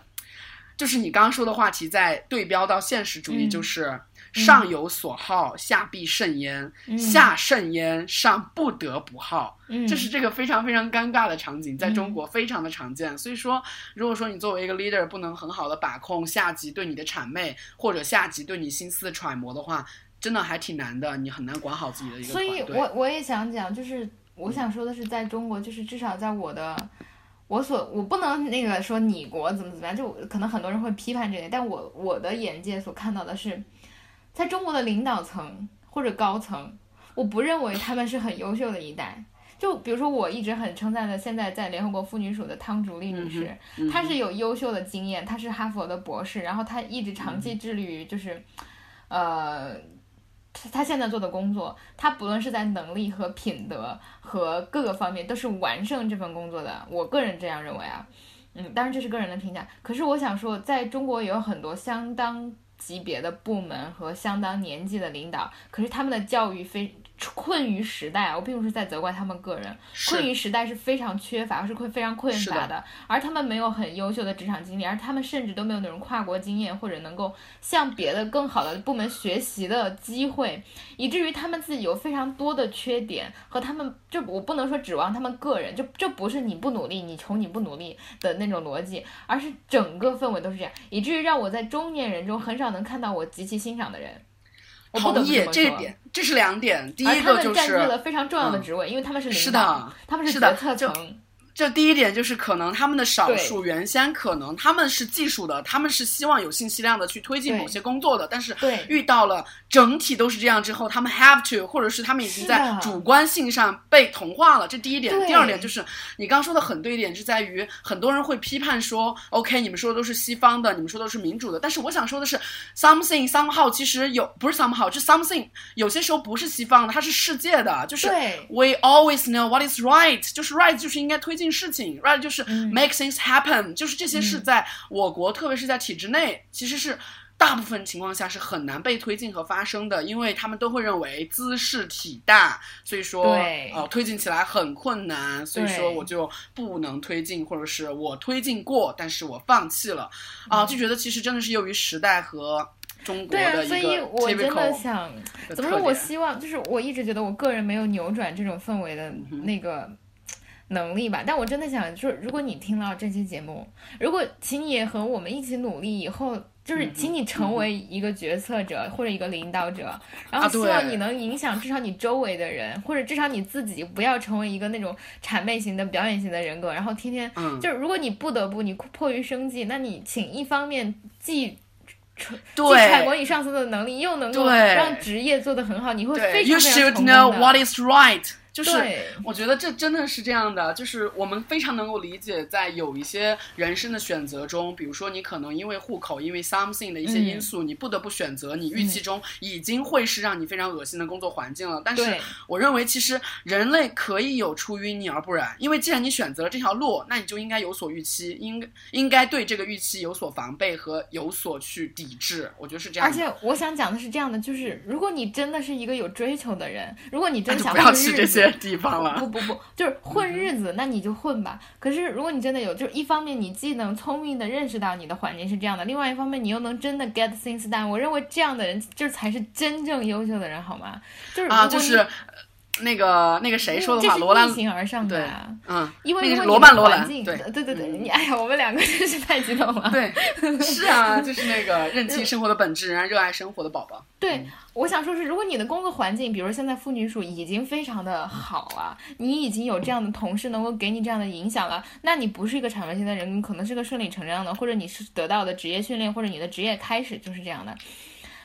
就是你刚刚说的话题在对标到现实主义，就是。上有所好，下必甚焉；下甚焉，上不得不好。这是这个非常非常尴尬的场景，在中国非常的常见。所以说，如果说你作为一个 leader 不能很好的把控下级对你的谄媚，或者下级对你心思的揣摩的话，真的还挺难的，你很难管好自己的一个所以我我也想讲，就是我想说的是，在中国，就是至少在我的。我所我不能那个说你国怎么怎么样，就可能很多人会批判这个，但我我的眼界所看到的是。在中国的领导层或者高层，我不认为他们是很优秀的一代。就比如说，我一直很称赞的，现在在联合国妇女署的汤竹丽女士，她是有优秀的经验，她是哈佛的博士，然后她一直长期致力于就是，呃，他现在做的工作，他不论是在能力和品德和各个方面都是完胜这份工作的。我个人这样认为啊，嗯，当然这是个人的评价。可是我想说，在中国有很多相当。级别的部门和相当年纪的领导，可是他们的教育非。困于时代，我并不是在责怪他们个人。困于时代是非常缺乏，是会非常匮乏的。而他们没有很优秀的职场经历，而他们甚至都没有那种跨国经验，或者能够向别的更好的部门学习的机会，以至于他们自己有非常多的缺点。和他们，就我不能说指望他们个人，就这不是你不努力，你穷你不努力的那种逻辑，而是整个氛围都是这样，以至于让我在中年人中很少能看到我极其欣赏的人。同意这一点，这是两点。第一个就是占据了非常重要的职位，因为他们是领导，他们是决策层。这第一点就是可能他们的少数原先可能他们是技术的，他们是希望有信息量的去推进某些工作的，但是遇到了整体都是这样之后，他们 have to，或者是他们已经在主观性上被同化了。这第一点，第二点就是你刚说的很对一点，是在于很多人会批判说，OK，你们说的都是西方的，你们说都是民主的，但是我想说的是，something somehow 其实有不是 somehow，是 something 有些时候不是西方的，它是世界的，就是 we always know what is right，就是 right 就是应该推进。事情，right 就是 make things happen，就是这些是在我国，特别是在体制内，其实是大部分情况下是很难被推进和发生的，因为他们都会认为姿势体大，所以说呃推进起来很困难，所以说我就不能推进，或者是我推进过，但是我放弃了，啊，就觉得其实真的是由于时代和中国的一个 typical 怎么说？我希望就是我一直觉得我个人没有扭转这种氛围的那个。能力吧，但我真的想就是，如果你听到这期节目，如果请你也和我们一起努力，以后就是请你成为一个决策者或者一个领导者，然后希望你能影响至少你周围的人，或者至少你自己不要成为一个那种谄媚型的表演型的人格，然后天天就是如果你不得不你迫于生计，那你请一方面既既揣摩你上司的能力，又能够让职业做得很好，你会非常非常成功的。就是我觉得这真的是这样的，就是我们非常能够理解，在有一些人生的选择中，比如说你可能因为户口，因为 something 的一些因素，你不得不选择你预期中已经会是让你非常恶心的工作环境了。但是我认为，其实人类可以有出淤泥而不染，因为既然你选择了这条路，那你就应该有所预期，应应该对这个预期有所防备和有所去抵制。我觉得是这样。而且我想讲的是这样的，就是如果你真的是一个有追求的人，如果你真想不要吃 [laughs] 地方了。不不不，就是混日子，那你就混吧。可是如果你真的有，就是一方面你既能聪明的认识到你的环境是这样的，另外一方面你又能真的 get things done，我认为这样的人就是才是真正优秀的人，好吗？就是啊，就是那个那个谁说的话，罗兰逆行而上对，嗯，因为那个罗曼罗兰，对对对对对，你哎呀，我们两个真是太激动了。对，[laughs] 是啊，就是那个认清生活的本质，然后热爱生活的宝宝。对，我想说是，如果你的工作环境，比如现在妇女署已经非常的好了，你已经有这样的同事能够给你这样的影响了，那你不是一个产业性的人，你可能是个顺理成章的，或者你是得到的职业训练，或者你的职业开始就是这样的。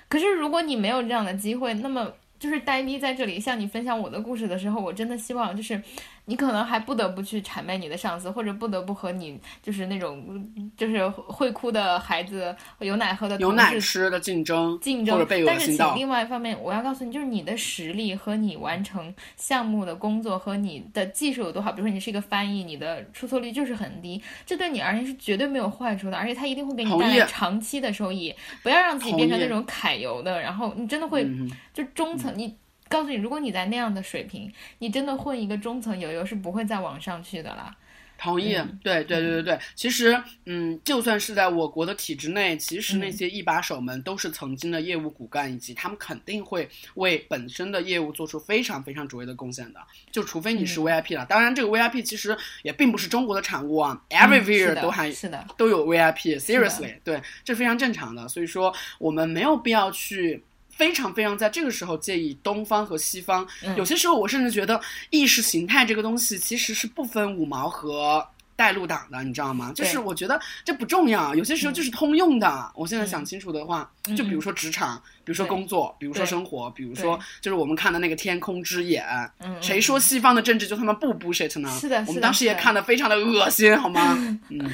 可是如果你没有这样的机会，那么。就是呆逼在这里向你分享我的故事的时候，我真的希望就是。你可能还不得不去谄媚你的上司，或者不得不和你就是那种就是会哭的孩子、有奶喝的有奶吃的竞争，竞争。或者被但是，请另外一方面，我要告诉你，就是你的实力和你完成项目的工作和你的技术有多好。比如说，你是一个翻译，你的出错率就是很低，这对你而言是绝对没有坏处的，而且它一定会给你带来长期的收益。不要让自己变成那种揩油的，然后你真的会就中层你。告诉你，如果你在那样的水平，你真的混一个中层游游是不会再往上去的了。同意，对对对对对。其实，嗯，就算是在我国的体制内，其实那些一把手们都是曾经的业务骨干，以及他们肯定会为本身的业务做出非常非常卓越的贡献的。就除非你是 VIP 了，当然这个 VIP 其实也并不是中国的产物啊，everywhere 都还是的都有 VIP，seriously，对，这非常正常的。所以说，我们没有必要去。非常非常在这个时候介意东方和西方，有些时候我甚至觉得意识形态这个东西其实是不分五毛和带路党的，你知道吗？就是我觉得这不重要，有些时候就是通用的。我现在想清楚的话，就比如说职场，比如说工作，比如说生活，比如说就是我们看的那个《天空之眼》，谁说西方的政治就他妈不 bullshit 呢？是的，我们当时也看的非常的恶心，好吗？[laughs] 嗯，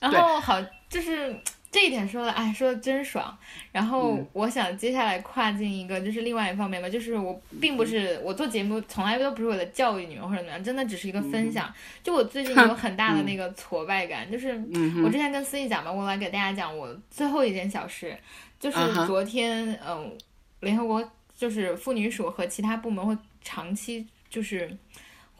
然后好就是。这一点说的，哎，说的真爽。然后我想接下来跨进一个，就是另外一方面吧，就是我并不是我做节目从来都不是为了教育你们或者怎么样，真的只是一个分享。就我最近 [laughs] 有很大的那个挫败感，就是我之前跟思怡讲吧，我来给大家讲我最后一件小事，就是昨天，嗯，联合国就是妇女署和其他部门会长期就是。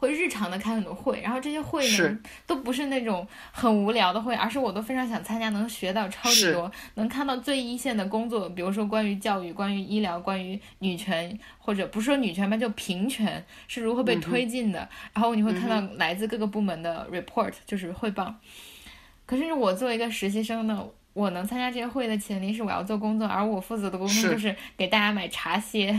会日常的开很多会，然后这些会呢都不是那种很无聊的会，而是我都非常想参加，能学到超级多，能看到最一线的工作，比如说关于教育、关于医疗、关于女权，或者不是说女权吧，就平权是如何被推进的。然后你会看到来自各个部门的 report，就是汇报。可是我作为一个实习生呢，我能参加这些会的前提是我要做工作，而我负责的工作就是给大家买茶歇。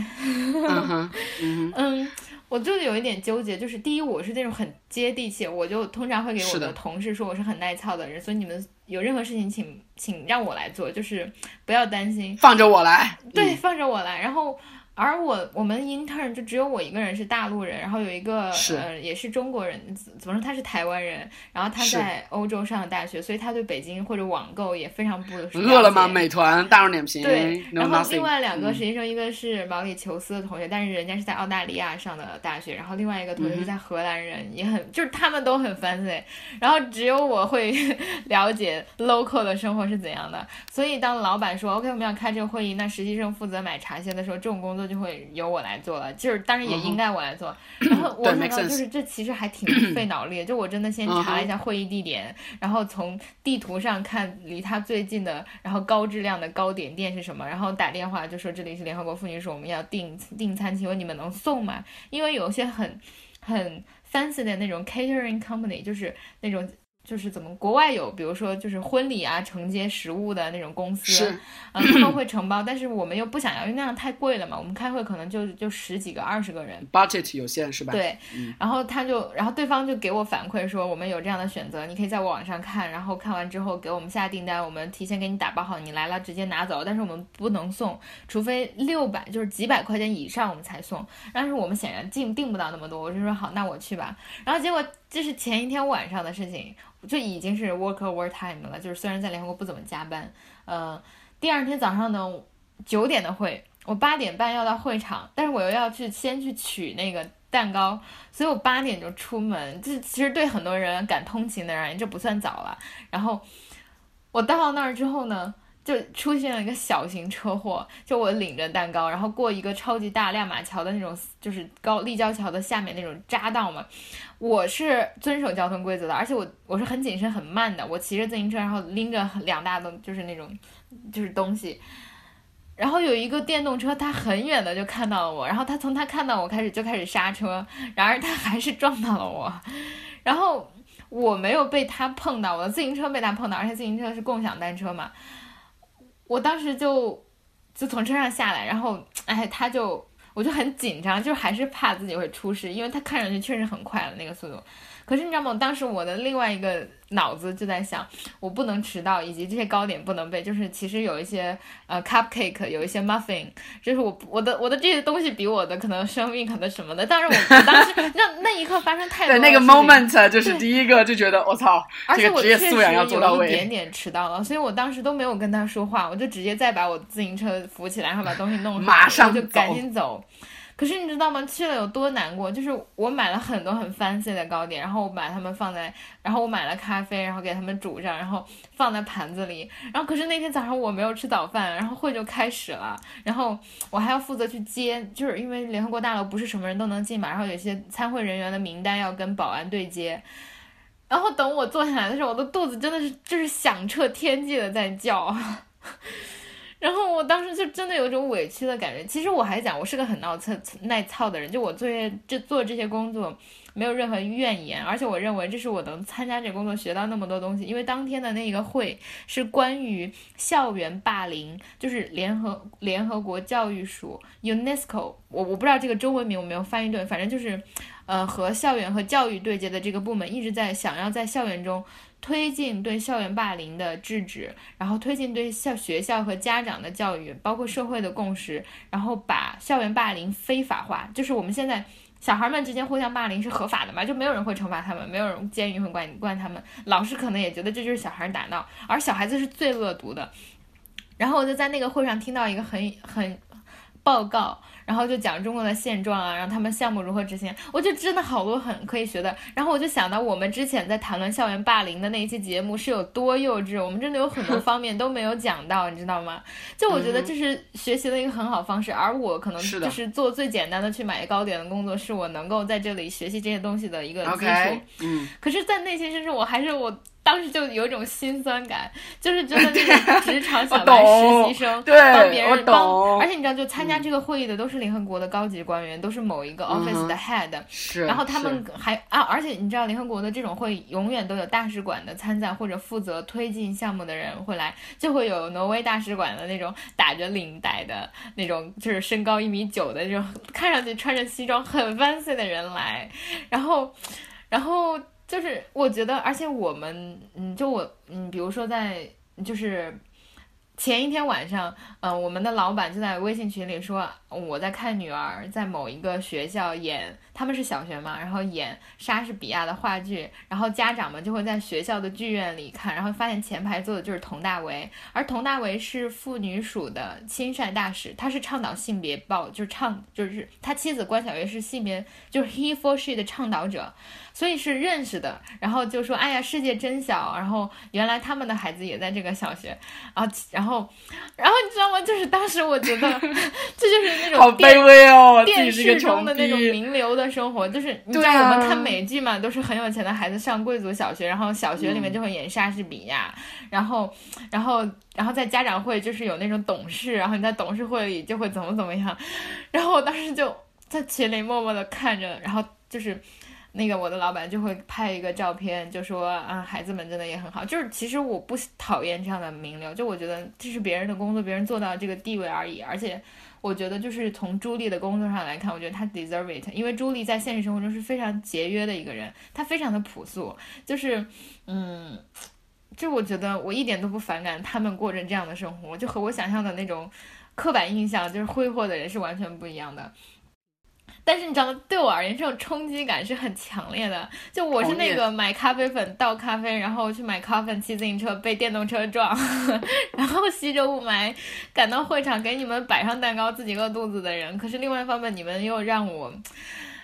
嗯。[laughs] 我就有一点纠结，就是第一，我是那种很接地气，我就通常会给我的同事说我是很耐操的人，所以你们有任何事情，请请让我来做，就是不要担心，放着我来，对，放着我来，然后。而我我们 intern 就只有我一个人是大陆人，然后有一个呃也是中国人，怎么说他是台湾人，然后他在欧洲上的大学，所以他对北京或者网购也非常不饿了吗？美团、大众点评。对，然后另外两个实习生，一个是毛里求斯的同学，但是人家是在澳大利亚上的大学，然后另外一个同学是在荷兰人，也很就是他们都很 fancy，然后只有我会 [laughs] 了解 local 的生活是怎样的，所以当老板说 OK 我们要开这个会议，那实习生负责买茶歇的时候，这种工作。就会由我来做了，就是当然也应该我来做。[clears throat] 然后我想到就是这其实还挺 [clears throat] 费脑力的，就我真的先查了一下会议地点，然后从地图上看离他最近的，然后高质量的糕点店是什么，然后打电话就说这里是联合国妇女署，我们要订订餐，请问你们能送吗？因为有些很很 fancy 的那种 catering company，就是那种。就是怎么国外有，比如说就是婚礼啊承接食物的那种公司，嗯，他们会承包，但是我们又不想要，因为那样太贵了嘛。我们开会可能就就十几个、二十个人，budget 有限是吧？对，然后他就，然后对方就给我反馈说，我们有这样的选择，你可以在网上看，然后看完之后给我们下订单，我们提前给你打包好，你来了直接拿走，但是我们不能送，除非六百就是几百块钱以上我们才送。但是我们显然订订不到那么多，我就说好，那我去吧。然后结果这是前一天晚上的事情。就已经是 work over time 了，就是虽然在联合国不怎么加班，呃，第二天早上呢九点的会，我八点半要到会场，但是我又要去先去取那个蛋糕，所以我八点就出门。这其实对很多人赶通勤的人，这不算早了。然后我到那儿之后呢，就出现了一个小型车祸，[laughs] 就我领着蛋糕，然后过一个超级大亮马桥的那种，就是高立交桥的下面那种匝道嘛。我是遵守交通规则的，而且我我是很谨慎很慢的，我骑着自行车，然后拎着两大东，就是那种就是东西。然后有一个电动车，他很远的就看到了我，然后他从他看到我开始就开始刹车，然而他还是撞到了我，然后我没有被他碰到，我的自行车被他碰到，而且自行车是共享单车嘛，我当时就就从车上下来，然后哎，他就我就很紧张，就还是怕自己会出事，因为他看上去确实很快了那个速度。可是你知道吗？当时我的另外一个脑子就在想，我不能迟到，以及这些糕点不能被。就是其实有一些呃 cupcake，有一些 muffin，就是我我的我的这些东西比我的可能生命可能什么的。但是我当时 [laughs] 那那一刻发生太多。对那个 moment 就是第一个就觉得我操，这个职业素养要做到位。一点点迟到了，所以我当时都没有跟他说话，我就直接再把我自行车扶起来，然后把东西弄好，马上就赶紧走。可是你知道吗？去了有多难过？就是我买了很多很 fancy 的糕点，然后我把它们放在，然后我买了咖啡，然后给它们煮上，然后放在盘子里。然后可是那天早上我没有吃早饭，然后会就开始了，然后我还要负责去接，就是因为联合国大楼不是什么人都能进嘛，然后有些参会人员的名单要跟保安对接。然后等我坐下来的时候，我的肚子真的是就是响彻天际的在叫。然后我当时就真的有一种委屈的感觉。其实我还讲，我是个很闹操耐操的人，就我做这做这些工作没有任何怨言，而且我认为这是我能参加这工作学到那么多东西。因为当天的那个会是关于校园霸凌，就是联合联合国教育署 UNESCO，我我不知道这个中文名我没有翻译对，反正就是，呃，和校园和教育对接的这个部门一直在想要在校园中。推进对校园霸凌的制止，然后推进对校学校和家长的教育，包括社会的共识，然后把校园霸凌非法化。就是我们现在小孩们之间互相霸凌是合法的嘛？就没有人会惩罚他们，没有人监狱会管管他们，老师可能也觉得这就是小孩打闹，而小孩子是最恶毒的。然后我就在那个会上听到一个很很报告。然后就讲中国的现状啊，然后他们项目如何执行，我就真的好多很可以学的。然后我就想到我们之前在谈论校园霸凌的那一期节目是有多幼稚，我们真的有很多方面都没有讲到，你知道吗？就我觉得这是学习的一个很好方式，而我可能就是做最简单的去买糕点的工作，是我能够在这里学习这些东西的一个基础。嗯，可是，在内心深处，我还是我。当时就有一种心酸感，就是觉得那种职场小白 [laughs] 实习生对帮别人帮，而且你知道，就参加这个会议的都是联合国的高级官员，都是某一个 office 的 head，是。然后他们还啊，而且你知道，联合国的这种会永远都有大使馆的参赞或者负责推进项目的人会来，就会有挪威大使馆的那种打着领带的那种，就是身高一米九的这种，看上去穿着西装很 fancy 的人来，然后，然后。就是我觉得，而且我们，嗯，就我，嗯，比如说在，就是。前一天晚上，嗯，我们的老板就在微信群里说，我在看女儿在某一个学校演，他们是小学嘛，然后演莎士比亚的话剧，然后家长们就会在学校的剧院里看，然后发现前排坐的就是佟大为，而佟大为是妇女署的亲善大使，他是倡导性别报，就是倡，就是他妻子关晓月是性别，就是 he for she 的倡导者，所以是认识的，然后就说，哎呀，世界真小，然后原来他们的孩子也在这个小学，然后，然后。然后你知道吗？就是当时我觉得，[laughs] 这就是那种好卑微哦，电视中的那种名流的生活。就是你知道我们看美剧嘛，都是很有钱的孩子上贵族小学，然后小学里面就会演莎士比亚，然后，然后，然后在家长会就是有那种董事，然后你在董事会里就会怎么怎么样。然后我当时就在群里默默的看着，然后就是。那个我的老板就会拍一个照片，就说啊，孩子们真的也很好。就是其实我不讨厌这样的名流，就我觉得这是别人的工作，别人做到这个地位而已。而且我觉得就是从朱莉的工作上来看，我觉得她 deserve it，因为朱莉在现实生活中是非常节约的一个人，她非常的朴素，就是嗯，就我觉得我一点都不反感他们过着这样的生活，就和我想象的那种刻板印象就是挥霍的人是完全不一样的。但是你知道吗？对我而言，这种冲击感是很强烈的。就我是那个买咖啡粉倒咖啡，然后去买咖啡，骑自行车被电动车撞，[laughs] 然后吸着雾霾赶到会场给你们摆上蛋糕，自己饿肚子的人。可是另外一方面，你们又让我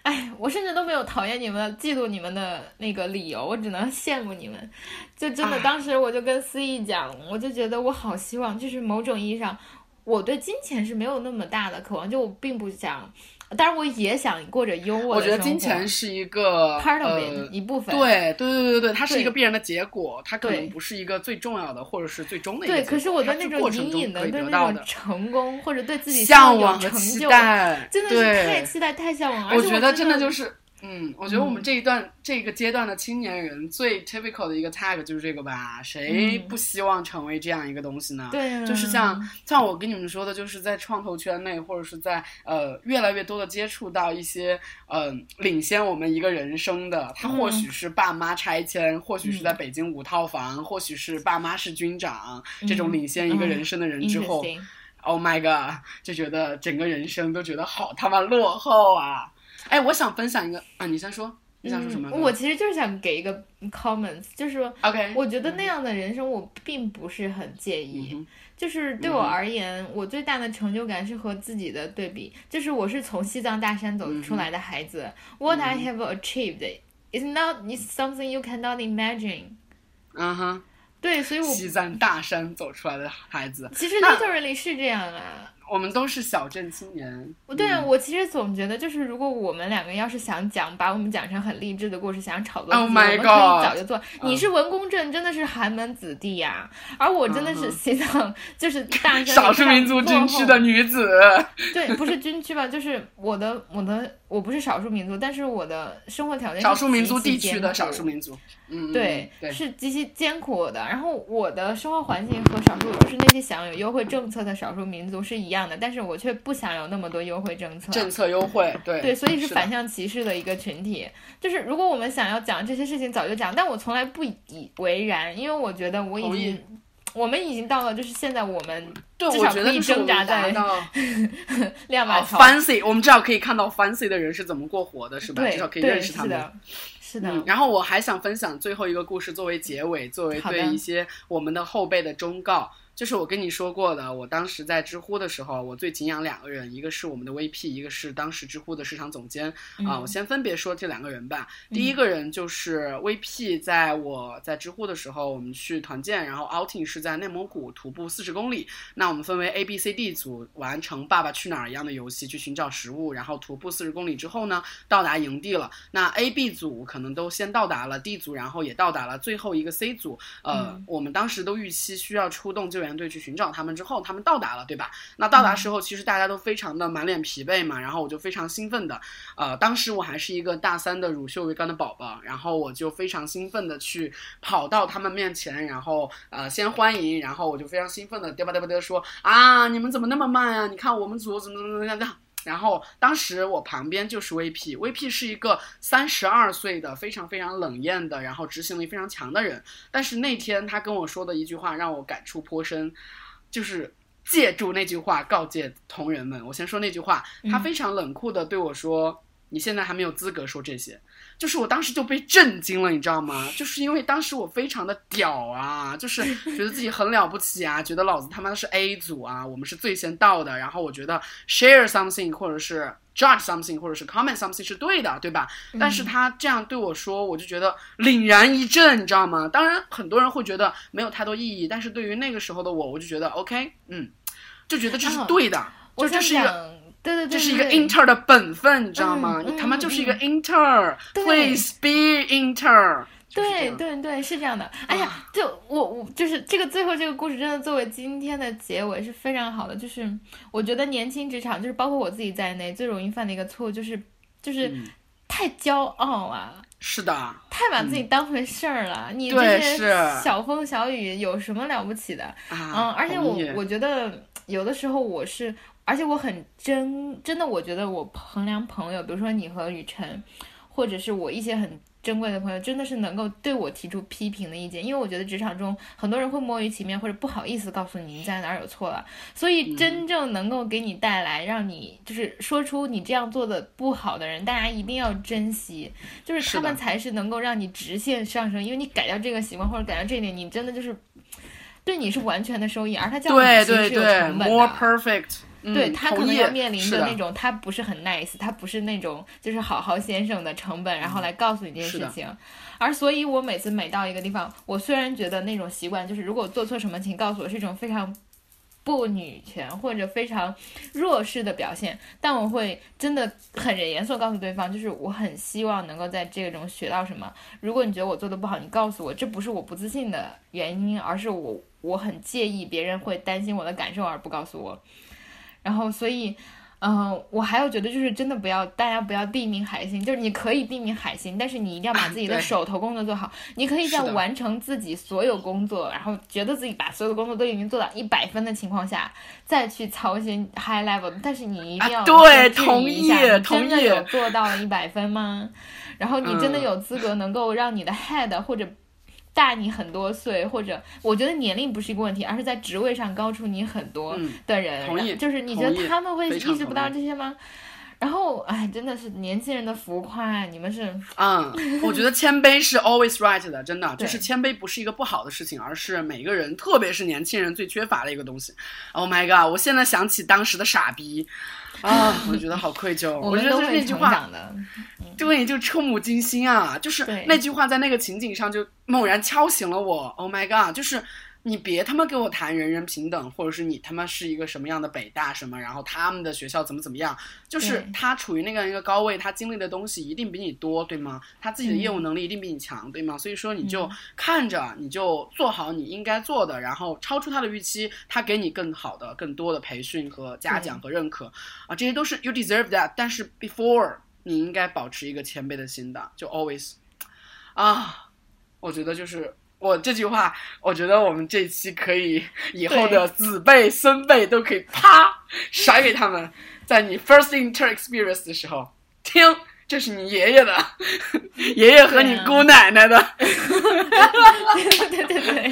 哎，我甚至都没有讨厌你们、嫉妒你们的那个理由，我只能羡慕你们。就真的，哎当时我就跟思义讲，我就觉得我好希望，就是某种意义上，我对金钱是没有那么大的渴望，就我并不想，当然我也想过着优渥的我觉得金钱是一个 part of 呃 it、一部分。对对对对对，它是一个必然的结果，它可能不是一个最重要的，或者是最终的一个对，结果。可是我对它是那种隐隐的对那种成功，或者对自己向往的期成就，待，真的是太期待、太向往我我觉得真的的就是，嗯，我觉得我们嗯这一段、这个阶段的青年人最 typical 的一个 tag 就是这个吧？谁嗯不希望成为这样一个东西呢？对啊，就是像像我跟你们说的，就是在创投圈内，或者是在呃越来越多的接触到一些呃领先我们一个人生的，他或许是爸妈拆迁，或许是在北京五套房，或许是爸妈是军长，这种嗯领先一个人生的人之后、Interesting o h my god，就觉得整个人生都觉得好他妈落后啊！哎，我想分享一个啊，你先说，你想说什么？嗯我其实就是想给一个 comments，就是说，OK，我觉得那样的人生我并不是很介意。嗯就是对我而言，我最大的成就感是和自己的对比，就是我是从西藏大山走出来的孩子。What I 嗯 have achieved is not is something you cannot imagine。嗯哼，对，所以我西藏大山走出来的孩子，其实那 literally 是这样啊。我们都是小镇青年。对啊，嗯我其实总觉得，就是如果我们两个要是想讲，把我们讲成很励志的故事，想炒作自己 Oh 我 my 们可以 God 早就做。你是文工镇，真的是寒门子弟呀、而我真的是西藏，就是大山少数民族军区的女子，对，不是军区吧？就是我的我的我不是少数民族，但是我的生活条件少数民族地区的少数民族。嗯，对，对，是极其艰苦的。然后我的生活环境和少数就是那些享有优惠政策的少数民族是一样的，但是我却不想有那么多优惠政策。政策优惠，对对，所以是反向歧视的一个群体。就是如果我们想要讲这些事情，早就讲，但我从来不以为然，因为我觉得我已经，我们已经到了，就是现在我们至少可以觉得是挣扎在亮马桥。fancy，我们至少可以看到 fancy 的人是怎么过活的，是吧？至少可以，认识他们。是的，是的。嗯，然后我还想分享最后一个故事作为结尾，作为对一些我们的后辈的忠告。就是我跟你说过的，我当时在知乎的时候，我最敬仰两个人，一个是我们的 VP，一个是当时知乎的市场总监啊、嗯我先分别说这两个人吧。第一个人就是 VP，在我在知乎的时候，我们去团建，然后 outing 是在内蒙古徒步四十公里。那我们分为 A、B、C、D 组，完成《爸爸去哪儿》一样的游戏，去寻找食物，然后徒步四十公里之后呢，到达营地了。那 A、B 组可能都先到达了，D 组然后也到达了，最后一个 C 组，呃，嗯我们当时都预期需要出动救援队去寻找他们，之后他们到达了，对吧？那到达时候，其实大家都非常的满脸疲惫嘛，然后我就非常兴奋的，呃，当时我还是一个大三的乳臭未干的宝宝，然后我就非常兴奋的去跑到他们面前，然后呃先欢迎，然后我就非常兴奋的嘚吧嘚吧嘚说啊，你们怎么那么慢啊、你看我们组怎么怎么怎么样样。然后当时我旁边就是 VP，VP 是一个三十二岁的非常非常冷艳的，然后执行力非常强的人。但是那天他跟我说的一句话让我感触颇深，就是借助那句话告诫同仁们。我先说那句话，他嗯非常冷酷的对我说：“你现在还没有资格说这些。”就是我当时就被震惊了，你知道吗？就是因为当时我非常的屌啊，就是觉得自己很了不起啊，觉得老子他妈的是 A 组啊，我们是最先到的。然后我觉得 share something 或者是 judge something 或者是 comment something 是对的，对吧？但是他这样对我说，我就觉得凛然一震，你知道吗？当然很多人会觉得没有太多意义，但是对于那个时候的我，我就觉得 OK，嗯，就觉得这是啊对的，就这是一个。讲，对对对，这是一个 inter 的本分，你知道吗？嗯你他妈就是一个嗯 inter，对 please be inter。对对对，是这样的。哎呀，就我我就是这个最后这个故事，真的作为今天的结尾是非常好的。就是我觉得年轻职场，就是包括我自己在内，最容易犯的一个错误就是就是嗯太骄傲啊。是的，太把自己当回事儿了，你对这些是小风小雨有什么了不起的？啊，嗯，而且我我觉得有的时候我是，而且我很真真的，我觉得我衡量朋友，比如说你和雨辰，或者是我一些很珍贵的朋友，真的是能够对我提出批评的意见，因为我觉得职场中很多人会摸鱼其面，或者不好意思告诉你你在哪儿有错了，所嗯以真正能够给你带来让你就是说出你这样做的不好的人，大家一定要珍惜，就是他们才是能够让你直线上升，因为你改掉这个习惯或者改掉这一点，你真的就是。对你是完全的收益，而他教你对其实是有成本的。，more perfect 对他可能要面临是的的那种，他不是很 nice，他不是那种就是好好先生的成本，然后来告诉你这件事情。而所以，我每次每到一个地方，我虽然觉得那种习惯就是，如果做错什么，请告诉我，是一种非常不女权或者非常弱势的表现，但我会真的很严肃告诉对方，就是我很希望能够在这种学到什么。如果你觉得我做的不好，你告诉我，这不是我不自信的原因，而是我我很介意别人会担心我的感受而不告诉我。然后，所以，嗯、我还有觉得就是真的不要，大家不要地名海星，就是你可以地名海星，但是你一定要把自己的手头工作做好。你可以在完成自己所有工作，然后觉得自己把所有的工作都已经做到一百分的情况下，再去操心 high level，但是你一定要啊对同意你真的同意有做到一百分吗？然后你真的嗯有资格能够让你的 head 或者大你很多岁，或者我觉得年龄不是一个问题，而是在职位上高出你很多嗯的人，同意就是你觉得他们会意识不到这些吗？然后，哎，真的是年轻人的浮夸，你们是嗯，我觉得谦卑是 always right 的，真的，就是谦卑不是一个不好的事情，而是每个人，特别是年轻人最缺乏的一个东西。Oh my god！我现在想起当时的傻逼，[laughs] 啊，我觉得好愧疚。我我觉得们都会是那句话。对，就触目惊心啊！就是那句话在那个情景上就猛然敲醒了我。Oh my god！就是你别他妈给我谈人人平等，或者是你他妈是一个什么样的北大什么，然后他们的学校怎么怎么样，就是他处于那个一个高位，他经历的东西一定比你多，对吗？他自己的业务嗯能力一定比你强，对吗？所以说你就嗯看着，你就做好你应该做的，然后超出他的预期，他给你更好的、更多的培训和嘉奖和认可啊，这些都是 you deserve that。但是 before 你应该保持一个谦卑的心的，就 always 啊，我觉得就是。我这句话，我觉得我们这一期可以以后的子辈、孙辈都可以啪甩给他们，在你 first inter experience 的时候听，这是你爷爷的，[laughs] 爷爷和你姑奶奶的，[laughs] 对对对，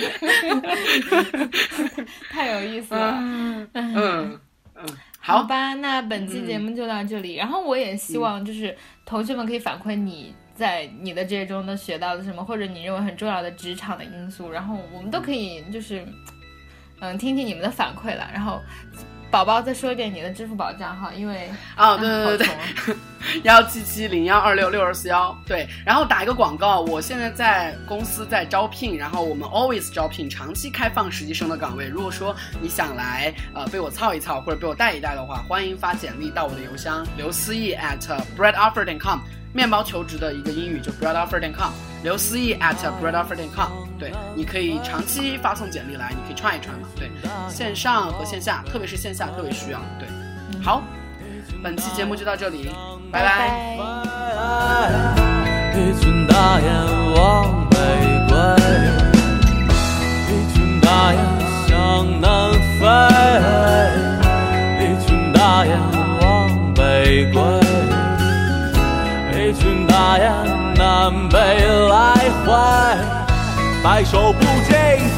[laughs] 太有意思了。嗯嗯嗯好吧，那本期节目就到这里。然后我也希望就是同学们可以反馈你在你的这中都学到了什么，或者你认为很重要的职场的因素，然后我们都可以就是嗯听听你们的反馈了。然后宝宝再说一遍你的支付宝账号，因为哦，对对对对，对，幺七七零幺二六六二四幺，对，[laughs] 然后打一个广告，我现在在公司在招聘，然后我们 always 招聘长期开放实习生的岗位。如果说你想来呃被我操一操或者被我带一带的话，欢迎发简历到我的邮箱刘思义 at breadoffer.com，面包求职的一个英语就 breadoffer.com，刘思义 at breadoffer.com，对，你可以长期发送简历来，你可以串一串嘛，对，线上和线下，特别是线下特别需要，对，好，本期节目就到这里，拜拜。拜一群大雁往北归，一群大雁向南飞，一群大雁往北归，呀南北来回，白首不惊。